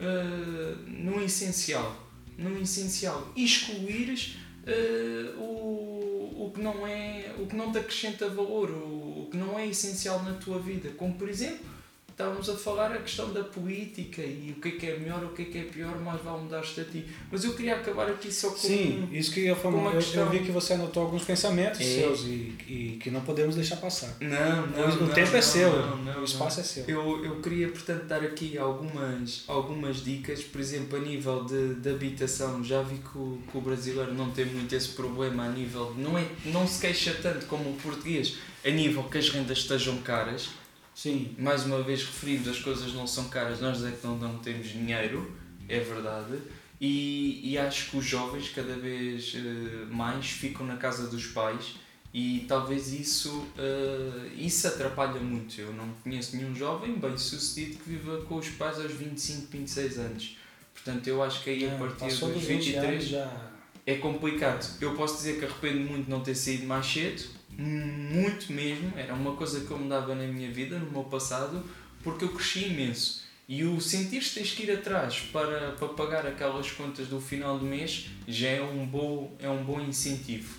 uh, no essencial. No essencial. Excluires uh, o, o, que não é, o que não te acrescenta valor, o, o que não é essencial na tua vida. Como, por exemplo, estávamos a falar a questão da política e o que é que é melhor, o que é que é pior, mas vai mudar-te a ti. Mas eu queria acabar aqui só com Sim, isso que eu ia falar. Eu, eu, vi que você anotou alguns pensamentos é. seus e, e que não podemos deixar passar. Não, não. O, o tempo não, é seu, não, não, o espaço é seu. Eu, eu queria, portanto, dar aqui algumas, algumas dicas, por exemplo, a nível de, de habitação. Já vi que o, que o brasileiro não tem muito esse problema a nível. Não, é, não se queixa tanto como o português, a nível que as rendas estejam caras Sim. Mais uma vez referimos, as coisas não são caras, nós é que não, não temos dinheiro, é verdade. E, e acho que os jovens cada vez uh, mais ficam na casa dos pais e talvez isso, uh, isso atrapalha muito. Eu não conheço nenhum jovem bem sucedido que viva com os pais aos 25, 26 anos. Portanto, eu acho que aí a é, partir dos 23 já... é complicado. Eu posso dizer que arrependo muito de não ter saído mais cedo, muito mesmo, era uma coisa que eu mudava na minha vida, no meu passado, porque eu cresci imenso. E o sentir que tens que ir atrás para, para pagar aquelas contas do final do mês já é um bom, é um bom incentivo.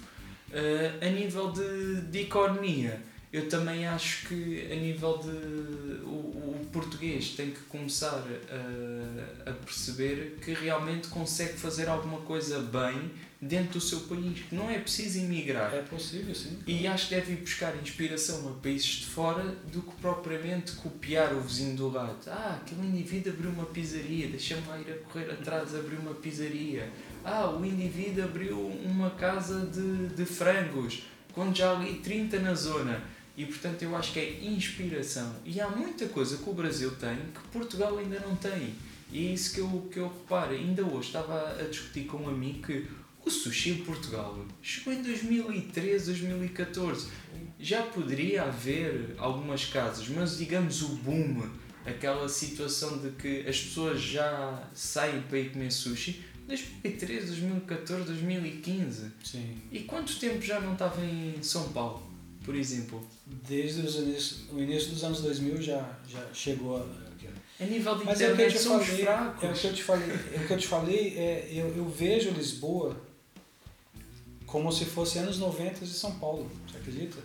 Uh, a nível de, de economia, eu também acho que a nível de o, o português tem que começar a, a perceber que realmente consegue fazer alguma coisa bem dentro do seu país. Não é preciso emigrar. É possível, sim. E acho que deve ir buscar inspiração a países de fora do que propriamente copiar o vizinho do lado. Ah, aquele indivíduo abriu uma pizzaria, deixa-me lá ir a correr atrás abrir uma pizzaria. Ah, o indivíduo abriu uma casa de, de frangos, quando já ali 30 na zona. E portanto eu acho que é inspiração. E há muita coisa que o Brasil tem que Portugal ainda não tem. E é isso que eu, que eu reparo. Ainda hoje estava a discutir com um amigo que o sushi em Portugal chegou em 2013, 2014. Já poderia haver algumas casas, mas digamos o boom, aquela situação de que as pessoas já saem para ir comer sushi, 2013, 2014, 2015. Sim. E quanto tempo já não estava em São Paulo, por exemplo? Desde início, o início dos anos 2000 já, já chegou a a nível de Mas internet é o que eu te somos falei, fracos. É o que eu te falei, é o que eu te falei é, eu, eu vejo Lisboa como se fosse anos 90 de São Paulo, você acredita?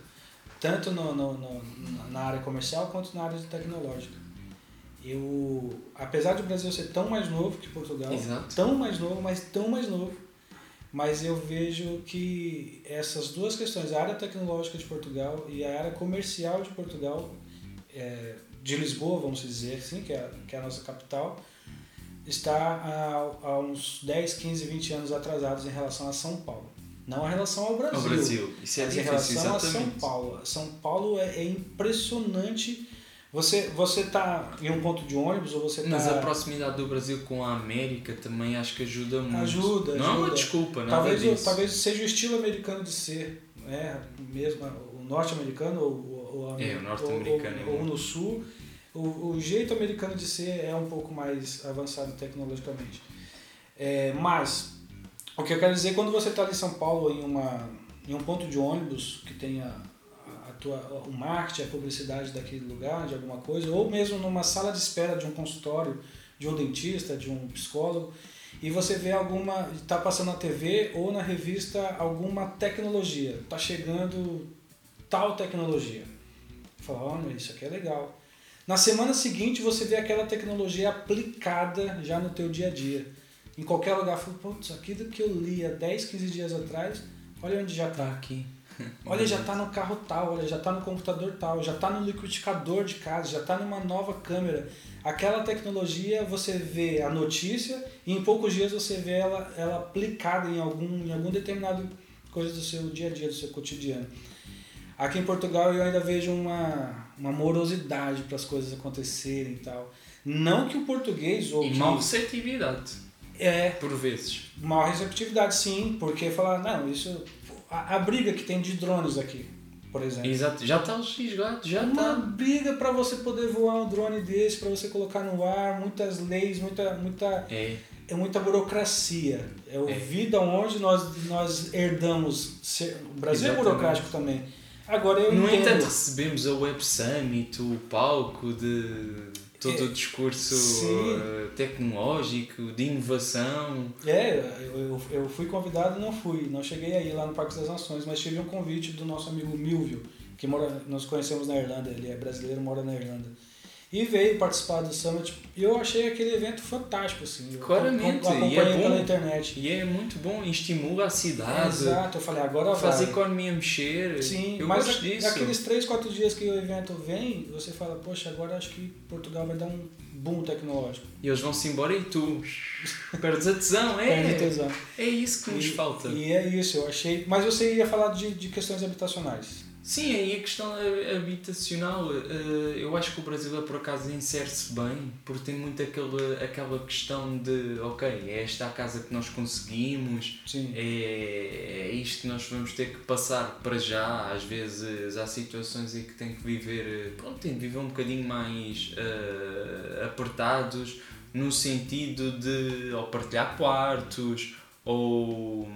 Tanto no, no, no, na área comercial quanto na área tecnológica. Eu, apesar do Brasil ser tão mais novo que Portugal, Exato. tão mais novo, mas tão mais novo, mas eu vejo que essas duas questões, a área tecnológica de Portugal e a área comercial de Portugal, é, de Lisboa, vamos dizer assim, que é, que é a nossa capital, está há, há uns 10, 15, 20 anos atrasados em relação a São Paulo. Não em relação ao Brasil. Ao Brasil. Isso é mas em difícil, relação a São exatamente. Paulo. São Paulo é, é impressionante. Você você tá em um ponto de ônibus ou você tá Mas a proximidade do Brasil com a América também acho que ajuda muito. Ajuda, Não é uma ajuda. desculpa, talvez o- talvez seja o estilo americano de ser, né? Mesmo o norte-americano ou, ou, ou- É, o norte-americano é ou, ou, muito. no sul, o, o jeito americano de ser é um pouco mais avançado tecnologicamente. É, mas o que eu quero dizer quando você está em São Paulo em uma em um ponto de ônibus que tenha tua, o marketing, a publicidade daquele lugar, de alguma coisa, ou mesmo numa sala de espera de um consultório, de um dentista, de um psicólogo, e você vê alguma, está passando na TV ou na revista alguma tecnologia, está chegando tal tecnologia. Fala, olha, isso aqui é legal. Na semana seguinte você vê aquela tecnologia aplicada já no teu dia a dia. Em qualquer lugar, fala, putz, aquilo que eu li há 10, 15 dias atrás, olha onde já está. Tá aqui. Olha, já está no carro tal, olha, já está no computador tal, já está no liquidificador de casa, já está numa nova câmera. Aquela tecnologia você vê a notícia e em poucos dias você vê ela, ela aplicada em algum, em algum determinado coisa do seu dia a dia, do seu cotidiano. Aqui em Portugal eu ainda vejo uma, uma morosidade para as coisas acontecerem e tal. Não que o português ou E que- mal receptividade, é por vezes. Maior receptividade, sim, porque falar, não, isso. A, a briga que tem de drones aqui, por exemplo. Exato. Já está legislado, já uma está. briga para você poder voar um drone desse, para você colocar no ar, muitas leis, muita, muita, É. é muita burocracia. É o É. vida onde nós, nós herdamos. Ser, o Brasil é Exatamente. burocrático também. Agora eu No entendo. entanto, recebemos a Web Summit, o palco de todo É, o discurso sim. eh, tecnológico, de inovação. É, eu, eu, fui convidado e não fui, não cheguei aí lá no Parque das Nações, mas tive um convite do nosso amigo Milvio, que mora, nós conhecemos na Irlanda, ele é brasileiro, mora na Irlanda. E veio participar do Summit e eu achei aquele evento fantástico, assim. Claramente, e é pela bom. internet. E é muito bom, estimula a cidade, Exato, eu falei, agora faz a vai. economia mexer. Sim, eu mas gosto a- disso. aqueles 3, 4 dias que o evento vem, você fala, poxa, agora acho que Portugal vai dar um boom tecnológico. E eles vão-se embora e tu perdes a tesão. É, tesão. é isso que nos E- falta. E é isso, eu achei. Mas você ia falar de, de questões habitacionais. Sim, aí a questão ha- habitacional, eh, eu acho que o Brasil é por acaso insere-se bem, porque tem muito aquela, aquela questão de, ok, é esta a casa que nós conseguimos, Sim. é, é isto que nós vamos ter que passar para já, às vezes há situações em que tem que viver, eh, pronto, tem de viver um bocadinho mais eh, apertados, no sentido de ou partilhar quartos, ou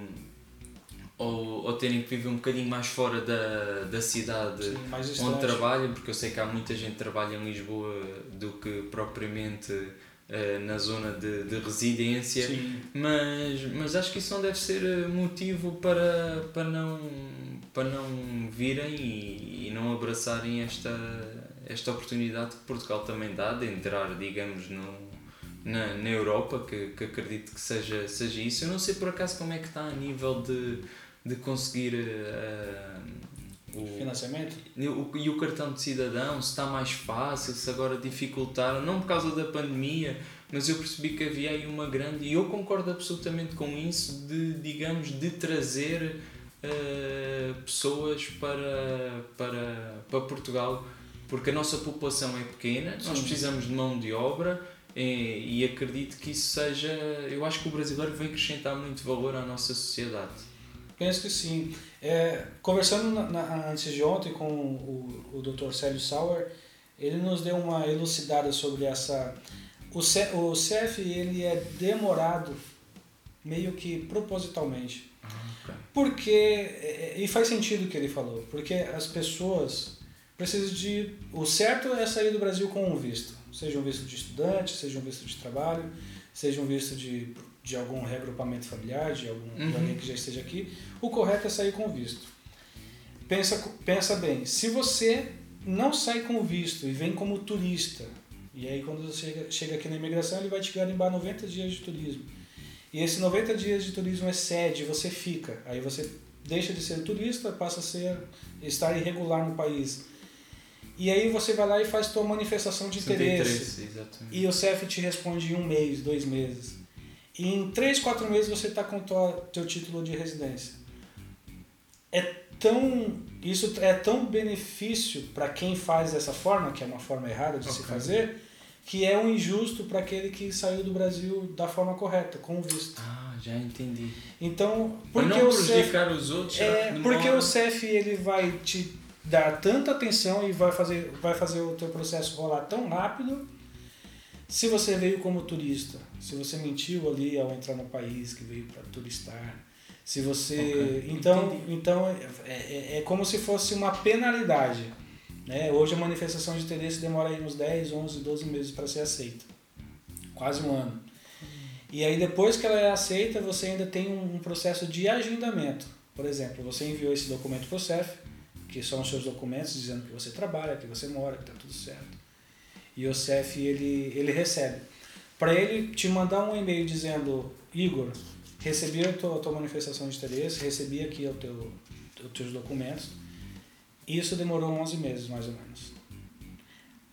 ou, ou terem que viver um bocadinho mais fora da, da cidade Sim, onde distante. trabalham, porque eu sei que há muita gente que trabalha em Lisboa do que propriamente eh, na zona de, de residência. Sim. Mas, mas acho que isso não deve ser eh, motivo para, para, não, para não virem e, e não abraçarem esta, esta oportunidade que Portugal também dá de entrar, digamos, no, na, na Europa, que, que acredito que seja, seja isso. Eu não sei por acaso como é que está a nível de, de conseguir eh, o, Financiamento? e o, e o cartão de cidadão, se está mais fácil, se agora dificultaram, não por causa da pandemia, mas eu percebi que havia aí uma grande, e eu concordo absolutamente com isso, de, digamos, de trazer eh, pessoas para, para, para Portugal, porque a nossa população é pequena, nós Sim. precisamos de mão de obra, e acredito que isso seja, eu acho que o brasileiro vem acrescentar muito valor à nossa sociedade. Penso que sim. É, conversando na, na- antes de ontem com o, o Dr. Célio Sauer, ele nos deu uma elucidada sobre essa. O, C, o CF ele é demorado meio que propositalmente. Porque, é, e faz sentido o que ele falou, porque as pessoas precisam de. O certo é sair do Brasil com um visto, seja um visto de estudante, seja um visto de trabalho, seja um visto de, de algum reagrupamento familiar, de, algum, de Uhum. alguém que já esteja aqui. O correto é sair com visto. Pensa, pensa bem, se você não sai com visto e vem como turista, e aí quando você chega, chega aqui na imigração, ele vai te garimbar 90 dias de turismo. E esse 90 dias de turismo excede, você fica. Aí você deixa de ser turista, passa a ser estar irregular no país. E aí você vai lá e faz tua manifestação de interesse. exatamente. E o CEF te responde em um mês, dois meses. E em três, quatro meses você está com tua, teu título de residência. É tão, isso é tão benefício para quem faz dessa forma, que é uma forma errada de se Ok. fazer, que é um injusto para aquele que saiu do Brasil da forma correta, com o visto. Ah, já entendi. Então, porque não o prejudicar os outros, é, que porque o CEF ele vai te dar tanta atenção e vai fazer, vai fazer o teu processo rolar tão rápido. Se você veio como turista, se você mentiu ali ao entrar no país que veio para turistar, se você, Ok, então, entendi. então é, é, é como se fosse uma penalidade. Né? Hoje a manifestação de interesse demora aí uns 10, 11, 12 meses para ser aceita. Quase um ano. E aí depois que ela é aceita, você ainda tem um, um processo de agendamento. Por exemplo, você enviou esse documento para o CEF, que são os seus documentos dizendo que você trabalha, que você mora, que está tudo certo. O CEF ele, ele recebe. Para ele te mandar um e-mail dizendo, Igor, recebi a tua, a tua manifestação de interesse, recebi aqui o teu, os teus documentos. Isso demorou 11 meses, mais ou menos.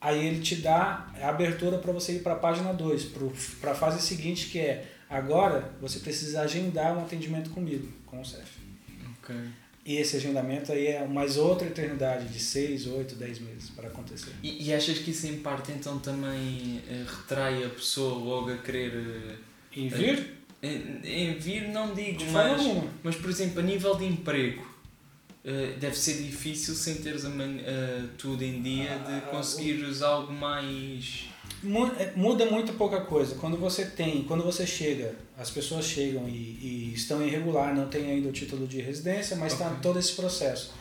Aí ele te dá a abertura para você ir para a página 2, para a fase seguinte, que é agora você precisa agendar um atendimento comigo, com o CEF. Ok. E esse agendamento aí é mais outra eternidade de 6, 8, 10 meses para acontecer. E, e achas que isso em parte então também eh, retrai a pessoa logo a querer eh, E vir? em, em vir, não digo, De mas, mas por exemplo, a nível de emprego, deve ser difícil sem teres a man- tudo em dia Ah, de conseguires algo mais. É, Muda muito pouca coisa. Quando você tem, quando você chega, as pessoas chegam e, e estão irregular, não tem ainda o título de residência, mas está Ok. todo esse processo.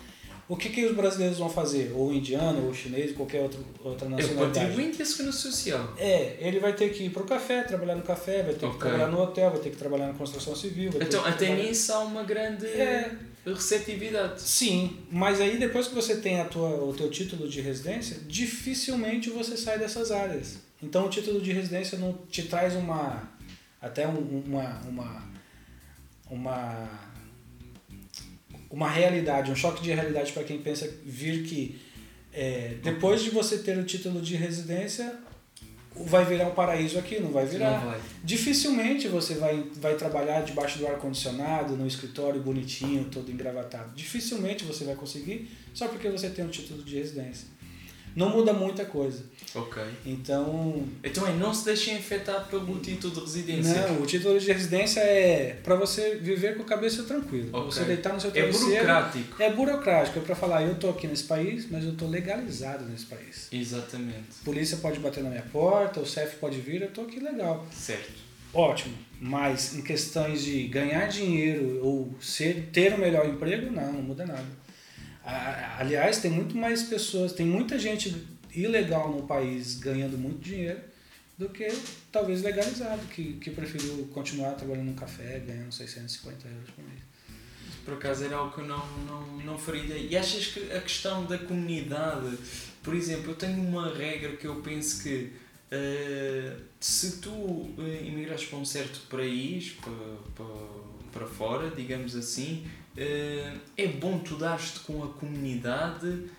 O que, que os brasileiros vão fazer? Ou o indiano, ou o chinês, qualquer outro, outra É o nacionalidade. contribuinte e a segurança social. É, ele vai ter que ir pro café, trabalhar no café, vai ter que Ok. trabalhar no hotel, vai ter que trabalhar na construção civil. Então, que até nisso há uma grande É. receptividade. Sim, mas aí depois que você tem a tua, o teu título de residência, dificilmente você sai dessas áreas. Então o título de residência não te traz uma até um- uma uma uma uma realidade, um choque de realidade para quem pensa vir que é, depois de você ter o título de residência vai virar um paraíso aqui, não vai virar. Não vai. Dificilmente você vai, vai trabalhar debaixo do ar-condicionado, no escritório bonitinho, todo engravatado. Dificilmente você vai conseguir só porque você tem um título de residência. Não muda muita coisa. Ok. Então, Então é, não se deixem afetar pelo título de residência. não, o título de residência é para você viver com a cabeça tranquila. pra Ok. Você deitar no seu É travesseiro. burocrático. É burocrático, é para falar, eu tô aqui nesse país, mas eu tô legalizado nesse país. Exatamente. Polícia pode bater na minha porta, o CEF pode vir, eu tô aqui legal. Certo. ótimo. Mas em questões de ganhar dinheiro ou ser, ter o um melhor emprego, não, não muda nada. Aliás, tem muito mais pessoas, tem muita gente ilegal no país ganhando muito dinheiro do que talvez legalizado, que, que preferiu continuar trabalhando no café, ganhando 650 euros por mês. Por acaso era algo que eu não, não, não faria. E achas que a questão da comunidade, por exemplo, eu tenho uma regra que eu penso que uh, se tu uh, imigras para um certo país, para, para, para fora, digamos assim, é bom tu dar-te com a comunidade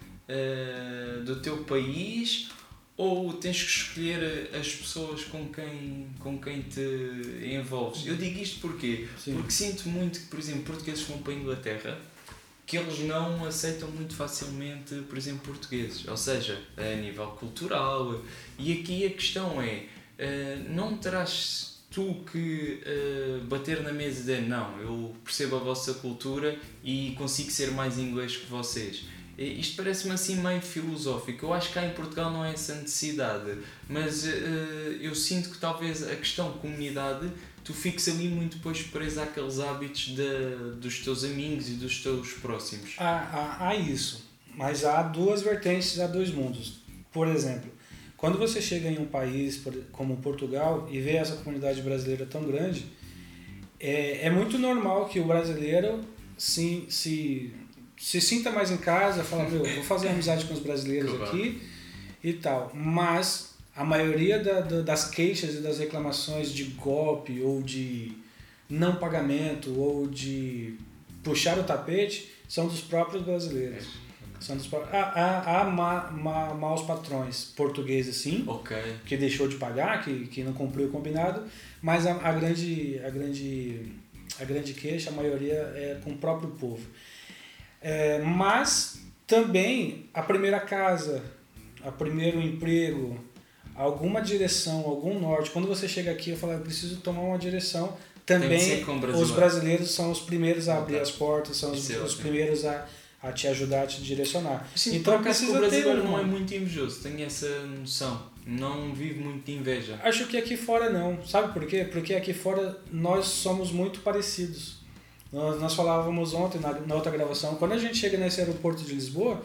do teu país ou tens que escolher as pessoas com quem, com quem te envolves. Eu digo isto porquê? Sim. Porque sinto muito que, por exemplo, portugueses vão para a Inglaterra que eles não aceitam muito facilmente, por exemplo, portugueses, ou seja, a nível cultural. E aqui a questão é: eh, não terás tu que uh, bater na mesa e dizer não, eu percebo a vossa cultura e consigo ser mais inglês que vocês. Isto parece-me assim meio filosófico. Eu acho que cá em Portugal não é essa necessidade, mas uh, eu sinto que talvez a questão comunidade tu fiques ali muito depois preso àqueles hábitos de, dos teus amigos e dos teus próximos. Há, há, há isso, mas há duas vertentes, há dois mundos. Por exemplo, quando você chega em um país como Portugal e vê essa comunidade brasileira tão grande, é, é muito normal que o brasileiro se, se se sinta mais em casa, fala, meu, vou fazer amizade com os brasileiros aqui e tal. Mas a maioria da, da, das queixas e das reclamações de golpe ou de não pagamento ou de puxar o tapete são dos próprios brasileiros. É. São dos. Há, há, há ma, ma, maus patrões portugueses, sim, okay. que deixou de pagar, que, que não cumpriu o combinado, mas a, a, grande, a, grande, a grande queixa, a maioria é com o próprio povo. É, mas também a primeira casa, o primeiro emprego, alguma direção, algum norte. Quando você chega aqui, eu falo, eu preciso tomar uma direção. Também os brasileiros são os primeiros a abrir as portas, são os, os primeiros a, a te ajudar, a te direcionar. Sim, então precisa o brasileiro ter um... não é muito invejoso, tenho essa noção. Não vive muito de inveja. Acho que aqui fora não. Sabe por quê? Porque aqui fora nós somos muito parecidos. Nós, nós falávamos ontem na, na outra gravação, quando a gente chega nesse aeroporto de Lisboa,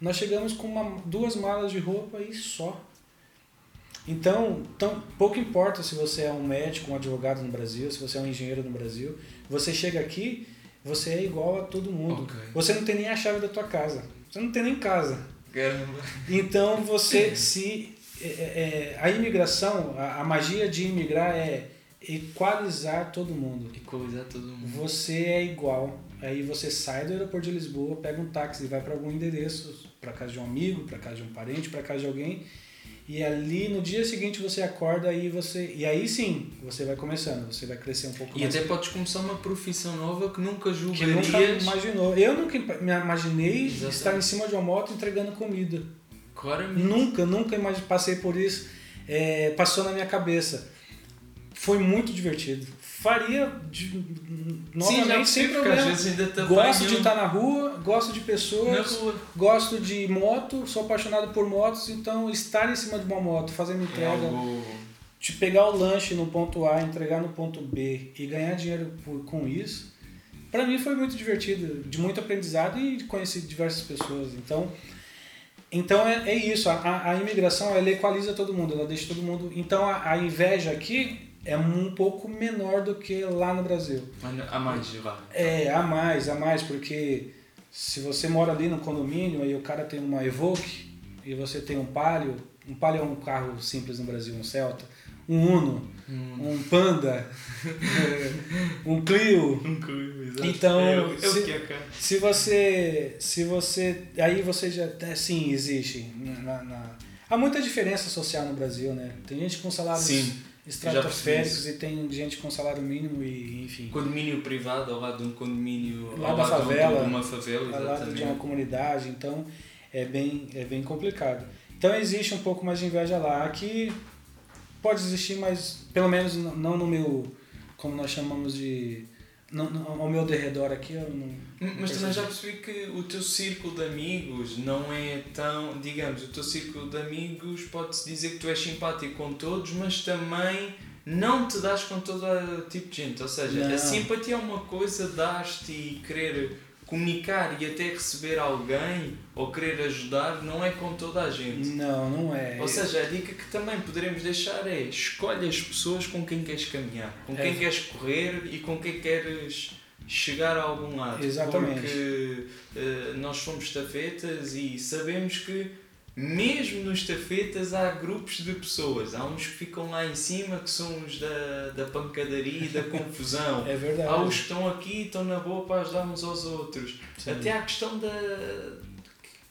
nós chegamos com uma, duas malas de roupa e só. Então, tão, pouco importa se você é um médico, um advogado no Brasil, se você é um engenheiro no Brasil, você chega aqui, você é igual a todo mundo. Okay. Você não tem nem a chave da tua casa. Você não tem nem casa. Caramba. Então, você se... É, é, é, a imigração, a, a magia de imigrar é equalizar todo mundo. Equalizar todo mundo. Você é igual. Aí você sai do aeroporto de Lisboa, pega um táxi e vai para algum endereço, para casa de um amigo, para casa de um parente, para casa de alguém. E ali no dia seguinte você acorda e você e aí sim você vai começando, você vai crescer um pouco e mais. E até podes começar uma profissão nova que nunca julgarias. Que nunca imaginou. Eu nunca me imaginei Exatamente. estar em cima de uma moto entregando comida. Claramente. Nunca, nunca passei por isso. É, passou na minha cabeça foi muito divertido. Faria de, novamente Sim, sem problema. Tá gosto de estar tá na rua, gosto de pessoas, gosto de moto, sou apaixonado por motos, então estar em cima de uma moto, fazendo entrega, é algo... de pegar o lanche no ponto A, entregar no ponto B e ganhar dinheiro por, com isso, para mim foi muito divertido, de muito aprendizado e conheci diversas pessoas. Então, então é, é isso, a, a imigração ela equaliza todo mundo, ela deixa todo mundo. Então a, a inveja aqui é um pouco menor do que lá no Brasil. A mais de lá. É, a mais, a mais, porque se você mora ali no condomínio e o cara tem uma Evoque e você tem um Palio, um Palio é um carro simples no Brasil, um Celta, um Uno, hum. um Panda, um Clio. Um Clio, exato. Então, é, eu, eu se, se, você, se você, aí você já, sim, existe. Na, na, há muita diferença social no Brasil, né? Tem gente com salários sim estratosféricos e tem gente com salário mínimo e enfim. Condomínio privado ao lado de um condomínio lá da favela, de uma favela, ao lado de uma comunidade, então é bem é bem complicado. Então existe um pouco mais de inveja lá. Aqui pode existir, mas pelo menos não no meu como nós chamamos de não, não, ao meu derredor aqui eu não. Mas também já percebi que o teu círculo de amigos não é tão. Digamos, o teu círculo de amigos pode-se dizer que tu és simpático com todos, mas também não te dás com todo tipo de gente. Ou seja, Não. a simpatia é uma coisa, dar-te e querer comunicar e até receber alguém ou querer ajudar, não é com toda a gente. Não, não é. Ou seja, a dica que também poderemos deixar é escolhe as pessoas com quem queres caminhar, com quem É. queres correr e com quem queres chegar a algum lado. Exatamente. Porque eh, nós somos estafetas e sabemos que mesmo nos estafetas há grupos de pessoas. Há uns que ficam lá em cima que são os da, da pancadaria e da confusão. é verdade. Há os que estão aqui e estão na boa para ajudar uns aos outros. Sim. Até há a questão da.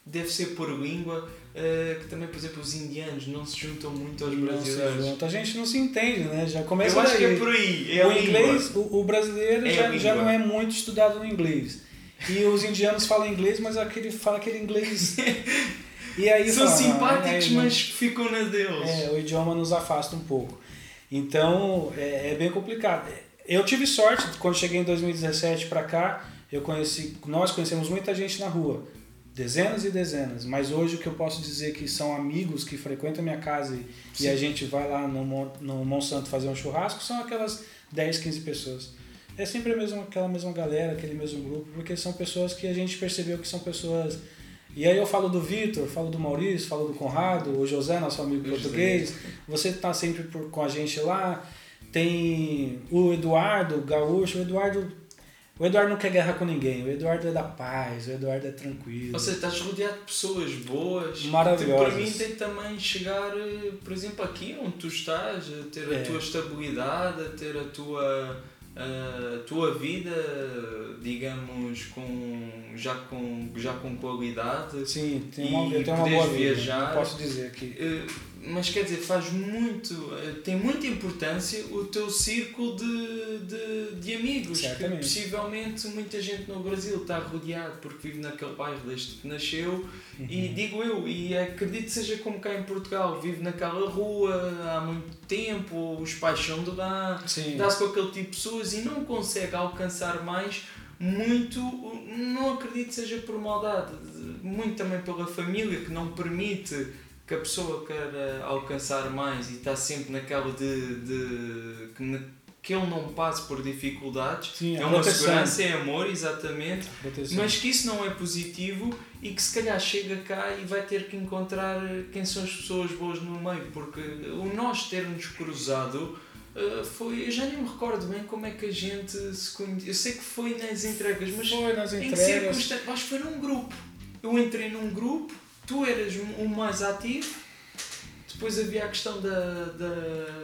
Deve ser por língua, eh, que também, por exemplo, os indianos não se juntam muito aos Não brasileiros. A gente não se entende, né? Já começa Eu acho que daí. é por aí. É o inglês, o, o brasileiro É já, já não é muito estudado no inglês. E os indianos falam inglês, mas aquele, fala aquele inglês. E aí São fala, simpáticos, "Ah, é, não- mas ficam na deles. É, o idioma nos afasta um pouco. Então, é, é bem complicado. Eu tive sorte, quando cheguei em 2017 para cá, eu conheci, nós conhecemos muita gente na rua, dezenas e dezenas, mas hoje o que eu posso dizer que são amigos que frequentam a minha casa e, e a gente vai lá no, no Monsanto fazer um churrasco, são aquelas 10, 15 pessoas. É sempre a mesma, aquela mesma galera, aquele mesmo grupo, porque são pessoas que a gente percebeu que são pessoas. E aí eu falo do Vitor, falo do Maurício, falo do Conrado, o José, nosso amigo O José. português. Você está sempre por, com a gente lá. Tem o Eduardo, o Gaúcho. O Eduardo, o Eduardo não quer guerra com ninguém. O Eduardo é da paz, o Eduardo é tranquilo. Seja, estás rodeado de pessoas boas. Maravilhosas. Que te permitem também chegar, eh, por exemplo, aqui onde tu estás, a ter É. a tua estabilidade, a ter a tua, a tua vida, digamos, com, já, com, já com qualidade. Sim, tem E uma, eu tenho uma boa vida. viajar. não Posso dizer que Eh, Mas quer dizer, faz muito, eh, tem muita importância o teu círculo de, de, de amigos. Que Certamente. possivelmente muita gente no Brasil está rodeado porque vive naquele bairro desde que nasceu. Uhum. E digo eu, e acredito que seja como cá em Portugal, vive naquela rua há muito tempo, os pais são de lá, dá-se com aquele tipo de pessoas e não consegue alcançar mais muito, não acredito que seja por maldade, muito também pela família que não permite que a pessoa queira alcançar mais e está sempre naquela de, de que, ne- que ele não passe por dificuldades. Sim, é uma proteção. segurança, é amor, exatamente. Mas que isso não é positivo e que se calhar chega cá e vai ter que encontrar quem são as pessoas boas no meio, porque o nós termos cruzado eh, foi. Eu já nem me recordo bem como é que a gente se conheceu. Eu sei que foi nas entregas, mas Foi nas em que entregas. circunstâncias? Acho que foi num grupo. Eu entrei num grupo, tu eras um mais ativo, depois havia a questão da, da,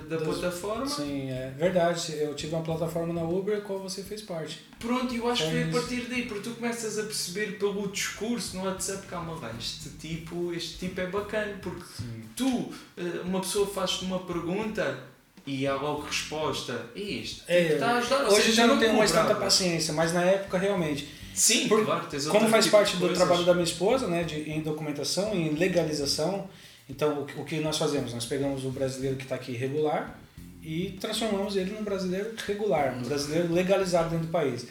da Das- plataforma. Sim, é verdade. Eu tive uma plataforma na Uber, qual você fez parte. Pronto, eu acho que foi a Foi partir daí, porque tu começas a perceber pelo discurso no WhatsApp, calma lá, este tipo, este tipo é bacana, porque Sim. tu, eh, uma pessoa faz-te uma pergunta e há logo resposta, e tipo É, está a ajudar. Hoje já não tenho mais tanta paciência, mas na época realmente. Sim, Por- claro, Como faz tipo parte do coisas. trabalho da minha esposa, né, de, em documentação, em legalização, então o, que- o que nós fazemos? Nós pegamos o brasileiro que está aqui irregular e transformamos ele num brasileiro regular, um brasileiro legalizado dentro do país.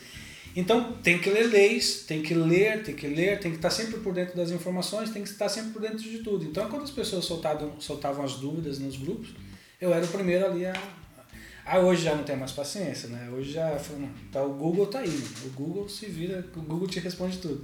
Então tem que ler leis, tem que ler, tem que ler, tem que estar sempre por dentro das informações, tem que estar sempre por dentro de tudo. Então quando as pessoas soltavam, soltavam as dúvidas nos grupos, eu era o primeiro ali a. Ah, hoje já não tem mais paciência, né? Hoje já. Tá, o Google tá aí, né? o Google se vira, o Google te responde tudo.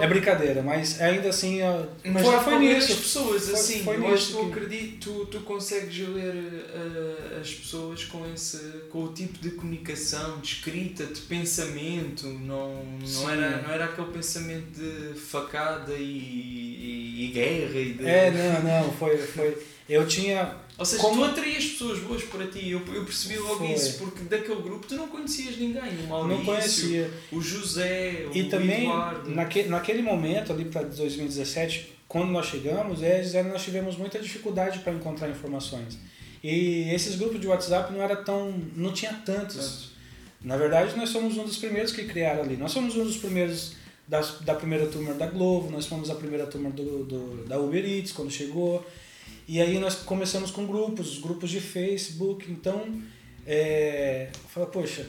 É brincadeira, mas ainda assim. Mas foi, foi nisso. as pessoas, Foi- assim, foi eu acho que tu que- acredito, tu, tu consegues ler eh, as pessoas com esse com o tipo de comunicação, de escrita, de pensamento, não, não, era, não era aquele pensamento de facada e, e, e guerra e de... É, não, não, foi. foi eu tinha. Ou seja, como- tu atraías pessoas boas para ti, eu, eu percebi logo Foi. isso, porque daquele grupo tu não conhecias ninguém, o Maurício, Não conhecia. o José, E o também, Eduardo. naque, naquele momento, ali para 2017, quando nós chegamos, é, nós tivemos muita dificuldade para encontrar informações. E esses grupos de WhatsApp não era tão. não tinha tantos. Na verdade, nós somos um dos primeiros que criaram ali. Nós somos um dos primeiros da, da primeira turma da Globo, nós fomos a primeira turma do, do, da Uber Eats quando chegou. E aí nós começamos com grupos, grupos de Facebook. Então, é, fala, poxa,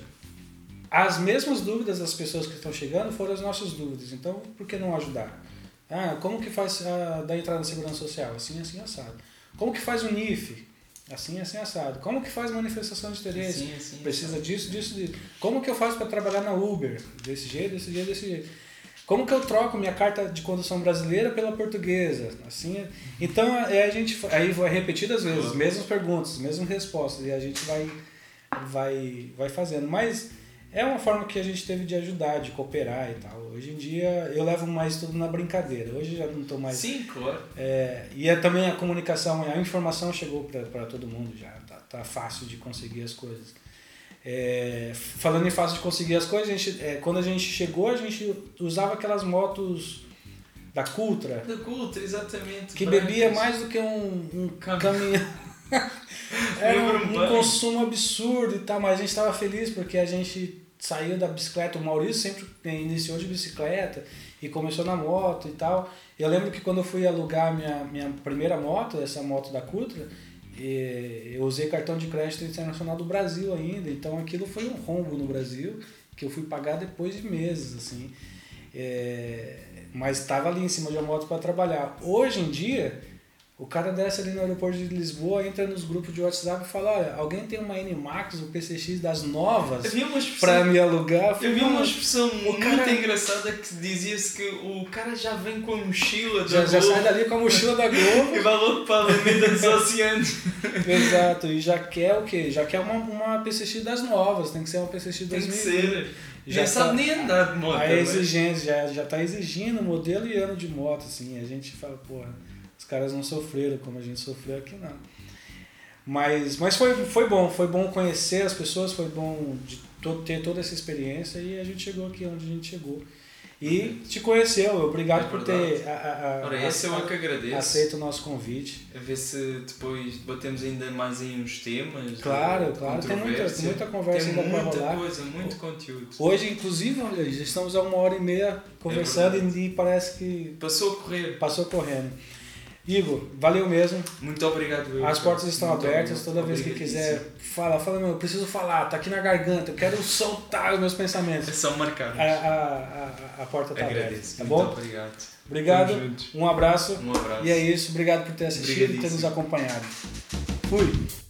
as mesmas dúvidas das pessoas que estão chegando foram as nossas dúvidas. Então, por que não ajudar? Ah, como que faz a, da entrada na segurança social? Assim, assim, assado. Como que faz o NIF? Assim, assim, assado. Como que faz manifestação de interesse? Sim, sim, Precisa disso, disso, disso. Como que eu faço para trabalhar na Uber? Desse jeito, desse jeito, desse jeito. Como que eu troco minha carta de condução brasileira pela portuguesa? Assim, é- então é, a gente aí vai repetidas vezes, mesmas perguntas, mesmas respostas e a gente vai vai vai fazendo. Mas é uma forma que a gente teve de ajudar, de cooperar e tal. Hoje em dia eu levo mais tudo na brincadeira. Hoje já não estou mais Sim, claro. é, e é também a comunicação, a informação chegou para todo mundo já, tá, tá fácil de conseguir as coisas. É, falando em fácil de conseguir as coisas, a gente, é, quando a gente chegou, a gente usava aquelas motos da Cultra, Da culta, exatamente. que bebia mais do que um, um Cam- caminhão. Era um, um consumo absurdo e tal, mas a gente estava feliz porque a gente saiu da bicicleta. O Maurício sempre iniciou de bicicleta e começou na moto e tal. Eu lembro que quando eu fui alugar minha, minha primeira moto, essa moto da Cutra, e eu usei cartão de crédito internacional do Brasil ainda, então aquilo foi um rombo no Brasil que eu fui pagar depois de meses, assim. É, mas estava ali em cima de uma moto para trabalhar. Hoje em dia, o cara desce ali no aeroporto de Lisboa, entra nos grupos de WhatsApp e fala: Olha, alguém tem uma N-Max, um PCX das novas uma para me alugar? havia uma "Não, expressão muito cara- engraçada que dizia-se que o cara já vem com a mochila já, da já Globo sai dali com a mochila da Globo. e vai logo para a Alameda dos Oceanos. Exato, e já quer o quê? Já quer uma, uma PCX das novas, tem que ser uma PCX Tem que 2020. ser. Já Já sabe tá- nem andar de moto. A né? exigência já, já tá exigindo modelo e ano de moto, assim. A gente fala, porra, os caras não sofreram como a gente sofreu aqui, não. Mas, mas foi, foi bom, foi bom conhecer as pessoas, foi bom ter toda essa experiência e a gente chegou aqui onde a gente chegou. E te conheceu, obrigado É por ter a, a, a, Ora, esse eu é que agradeço. aceito o nosso convite. A ver se depois batemos ainda mais em uns temas. Claro, claro, tem muita, muita conversa Tem ainda para muita rolar. coisa, muito conteúdo. Hoje, inclusive, olha, já estamos a uma hora e meia conversando É e parece que Passou a correr. passou correndo. Igor, valeu mesmo. Muito obrigado. eu, As portas estão Muito abertas. obrigado. Toda vez que quiser, fala, fala, meu, eu preciso falar, tá aqui na garganta, eu quero soltar os meus É pensamentos. só marcar. A, a, a, a porta tá aberta. Agradeço. Tá muito bom? obrigado. Obrigado, um abraço. Um abraço. E é isso, obrigado por ter assistido e ter nos acompanhado. Fui!